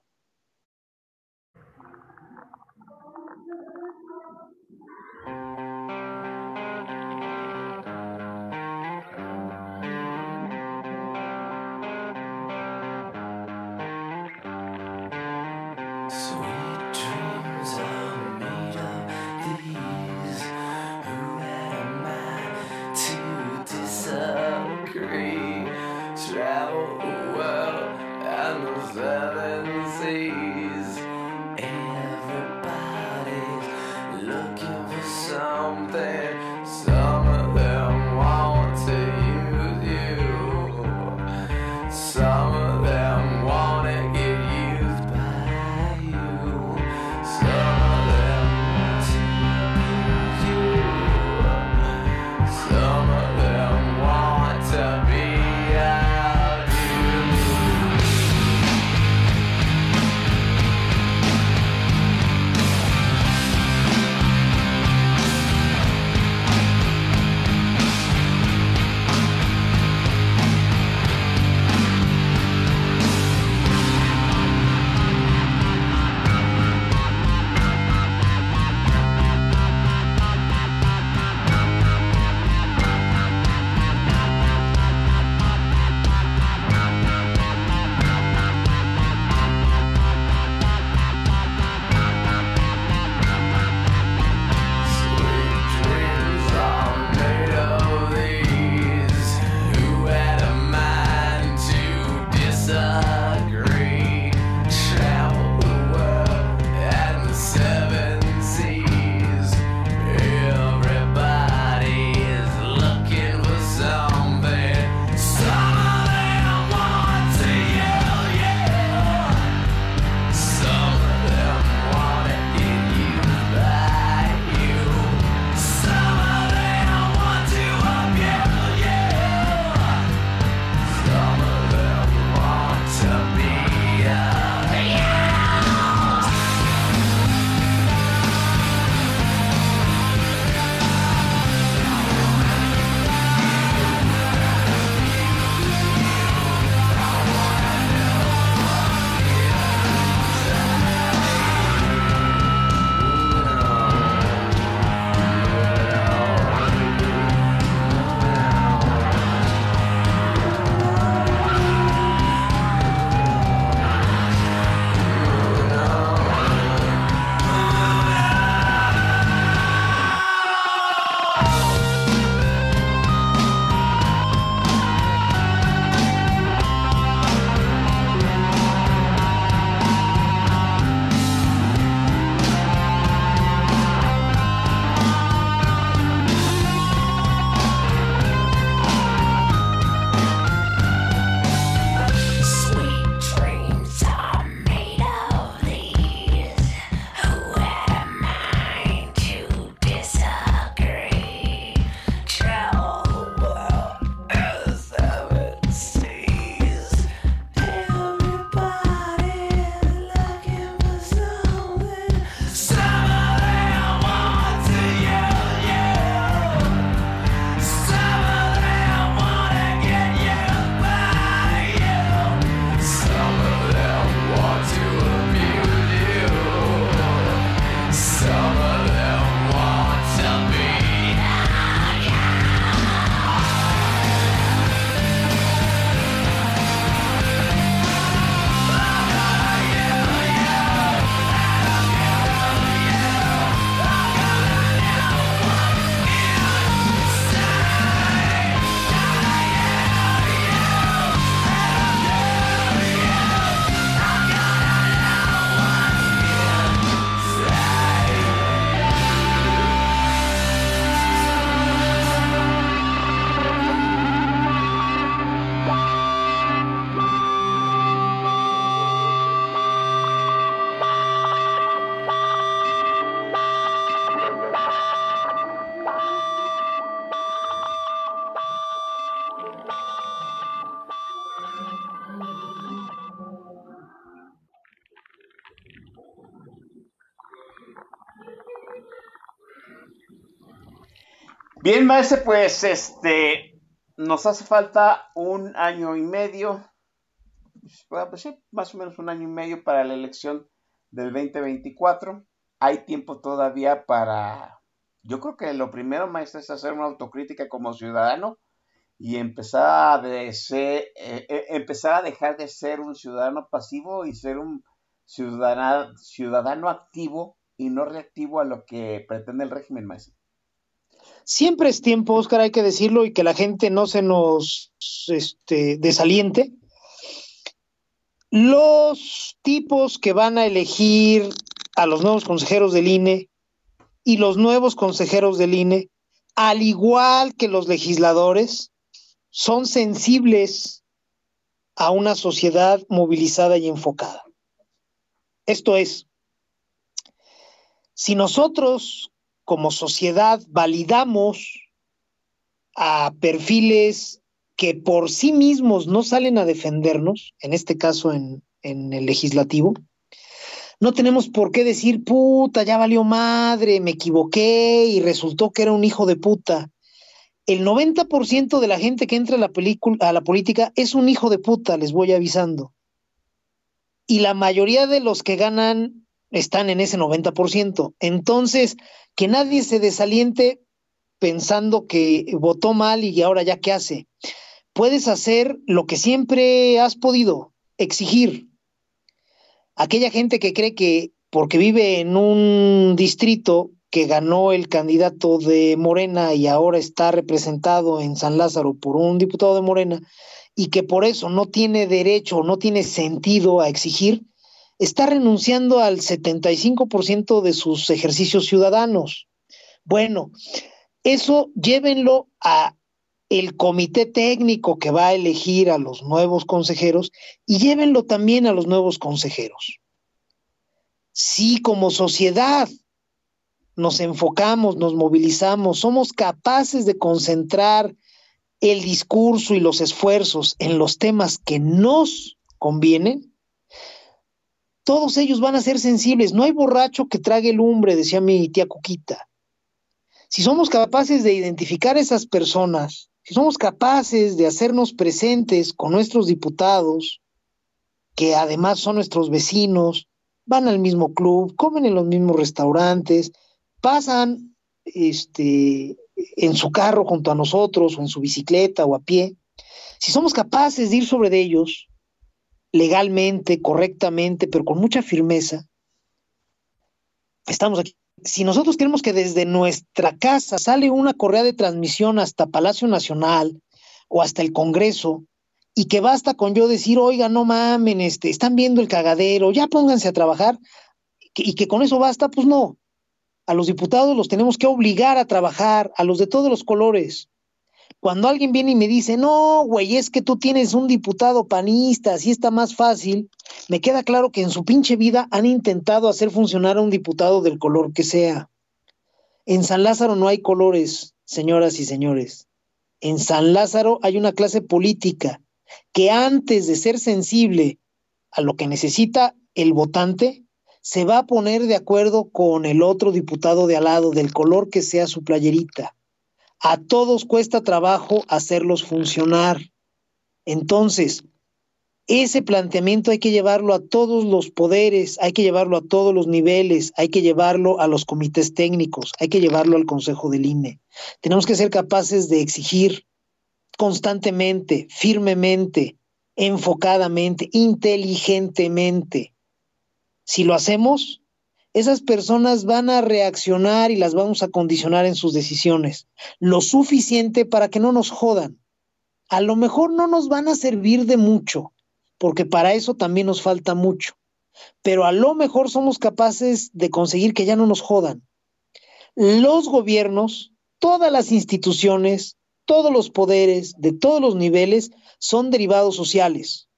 Bien, maestro, pues este nos hace falta un año y medio, pues, pues más o menos un año y medio para la elección del 2024. Hay tiempo todavía para, yo creo que lo primero, maestro, es hacer una autocrítica como ciudadano y empezar a, ser, eh, eh, empezar a dejar de ser un ciudadano pasivo y ser un ciudadano, ciudadano activo y no reactivo a lo que pretende el régimen, maestro. Siempre es tiempo, Oscar, hay que decirlo, y que la gente no se nos este, desaliente. Los tipos que van a elegir a los nuevos consejeros del INE y los nuevos consejeros del INE, al igual que los legisladores, son sensibles a una sociedad movilizada y enfocada. Esto es, si nosotros como sociedad validamos a perfiles que por sí mismos no salen a defendernos, en este caso en, el legislativo, no tenemos por qué decir, puta, ya valió madre, me equivoqué y resultó que era un hijo de puta. El 90% de la gente que entra a la, a la política es un hijo de puta, les voy avisando. Y la mayoría de los que ganan están en ese 90%. Entonces, que nadie se desaliente pensando que votó mal y ahora ya qué hace. Puedes hacer lo que siempre has podido, exigir, aquella gente que cree que porque vive en un distrito que ganó el candidato de Morena y ahora está representado en San Lázaro por un diputado de Morena y que por eso no tiene derecho, no tiene sentido a exigir, está renunciando al 75% de sus ejercicios ciudadanos. Bueno, eso llévenlo a el comité técnico que va a elegir a los nuevos consejeros y llévenlo también a los nuevos consejeros. Si como sociedad nos enfocamos, nos movilizamos, somos capaces de concentrar el discurso y los esfuerzos en los temas que nos convienen, todos ellos van a ser sensibles. No hay borracho que trague lumbre, decía mi tía Cuquita. Si somos capaces de identificar a esas personas si somos capaces de hacernos presentes con nuestros diputados, que además son nuestros vecinos, van al mismo club, comen en los mismos restaurantes, pasan este, en su carro junto a nosotros, o en su bicicleta o a pie, si somos capaces de ir sobre ellos legalmente, correctamente, pero con mucha firmeza, estamos aquí si nosotros queremos que desde nuestra casa sale una correa de transmisión hasta Palacio Nacional o hasta el Congreso, y que basta con yo decir, oiga, no mamen, este, están viendo el cagadero, ya pónganse a trabajar, y que con eso basta, pues no. A los diputados los tenemos que obligar a trabajar, a los de todos los colores. Cuando alguien viene y me dice, no, güey, es que tú tienes un diputado panista, así está más fácil, me queda claro que en su pinche vida han intentado hacer funcionar a un diputado del color que sea. En San Lázaro no hay colores, señoras y señores. En San Lázaro hay una clase política que antes de ser sensible a lo que necesita el votante, se va a poner de acuerdo con el otro diputado de al lado, del color que sea su playerita. A todos cuesta trabajo hacerlos funcionar. Entonces, ese planteamiento hay que llevarlo a todos los poderes, hay que llevarlo a todos los niveles, hay que llevarlo a los comités técnicos, hay que llevarlo al Consejo del INE. Tenemos que ser capaces de exigir constantemente, firmemente, enfocadamente, inteligentemente. Si lo hacemos, esas personas van a reaccionar y las vamos a condicionar en sus decisiones, lo suficiente para que no nos jodan. A lo mejor no nos van a servir de mucho, porque para eso también nos falta mucho, pero a lo mejor somos capaces de conseguir que ya no nos jodan. Los gobiernos, todas las instituciones, todos los poderes de todos los niveles son derivados sociales.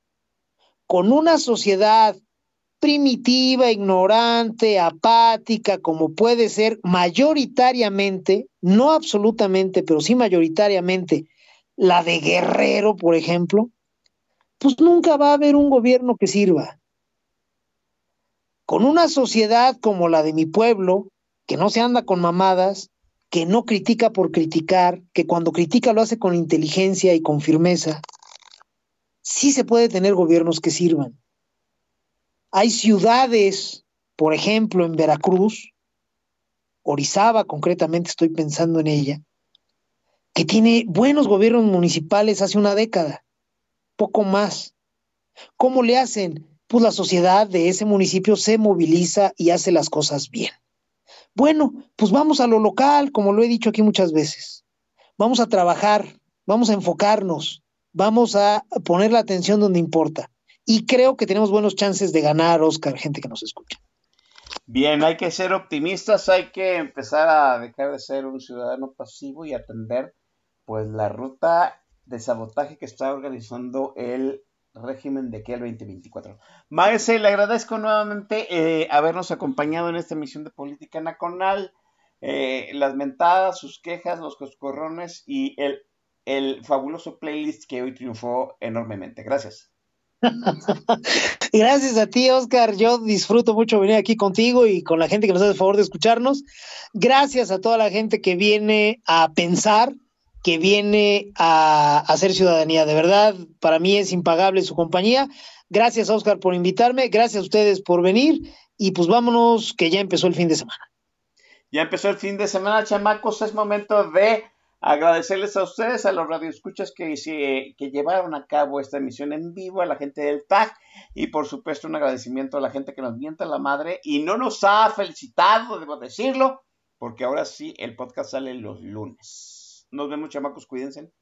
Con una sociedad primitiva, ignorante, apática, como puede ser mayoritariamente, no absolutamente, pero sí mayoritariamente, la de Guerrero, por ejemplo, pues nunca va a haber un gobierno que sirva. Con una sociedad como la de mi pueblo, que no se anda con mamadas, que no critica por criticar, que cuando critica lo hace con inteligencia y con firmeza, sí se puede tener gobiernos que sirvan. Hay ciudades, por ejemplo, en Veracruz, Orizaba concretamente estoy pensando en ella, que tiene buenos gobiernos municipales hace una década, poco más. ¿Cómo le hacen? Pues la sociedad de ese municipio se moviliza y hace las cosas bien. Bueno, pues vamos a lo local, como lo he dicho aquí muchas veces. Vamos a trabajar, vamos a enfocarnos, vamos a poner la atención donde importa. Y creo que tenemos buenos chances de ganar, Oscar, gente que nos escucha. Bien, hay que ser optimistas, hay que empezar a dejar de ser un ciudadano pasivo y atender pues la ruta de sabotaje que está organizando el régimen de aquí al 2024. Maese, le agradezco nuevamente eh, habernos acompañado en esta emisión de Política Nacional. Eh, las mentadas, sus quejas, los coscorrones y el, el fabuloso playlist que hoy triunfó enormemente. Gracias. Gracias a ti, Oscar. Yo disfruto mucho venir aquí contigo y con la gente que nos hace el favor de escucharnos. Gracias a toda la gente que viene a pensar, que viene a hacer ciudadanía. De verdad, para mí es impagable su compañía. Gracias, Oscar, por invitarme. Gracias a ustedes por venir. Y pues vámonos, que ya empezó el fin de semana. Ya empezó el fin de semana, chamacos. Es momento de agradecerles a ustedes, a los radioescuchas que, que llevaron a cabo esta emisión en vivo, a la gente del TAG y por supuesto un agradecimiento a la gente que nos mienta la madre y no nos ha felicitado, debo decirlo, porque ahora sí el podcast sale los lunes. Nos vemos, chamacos, cuídense.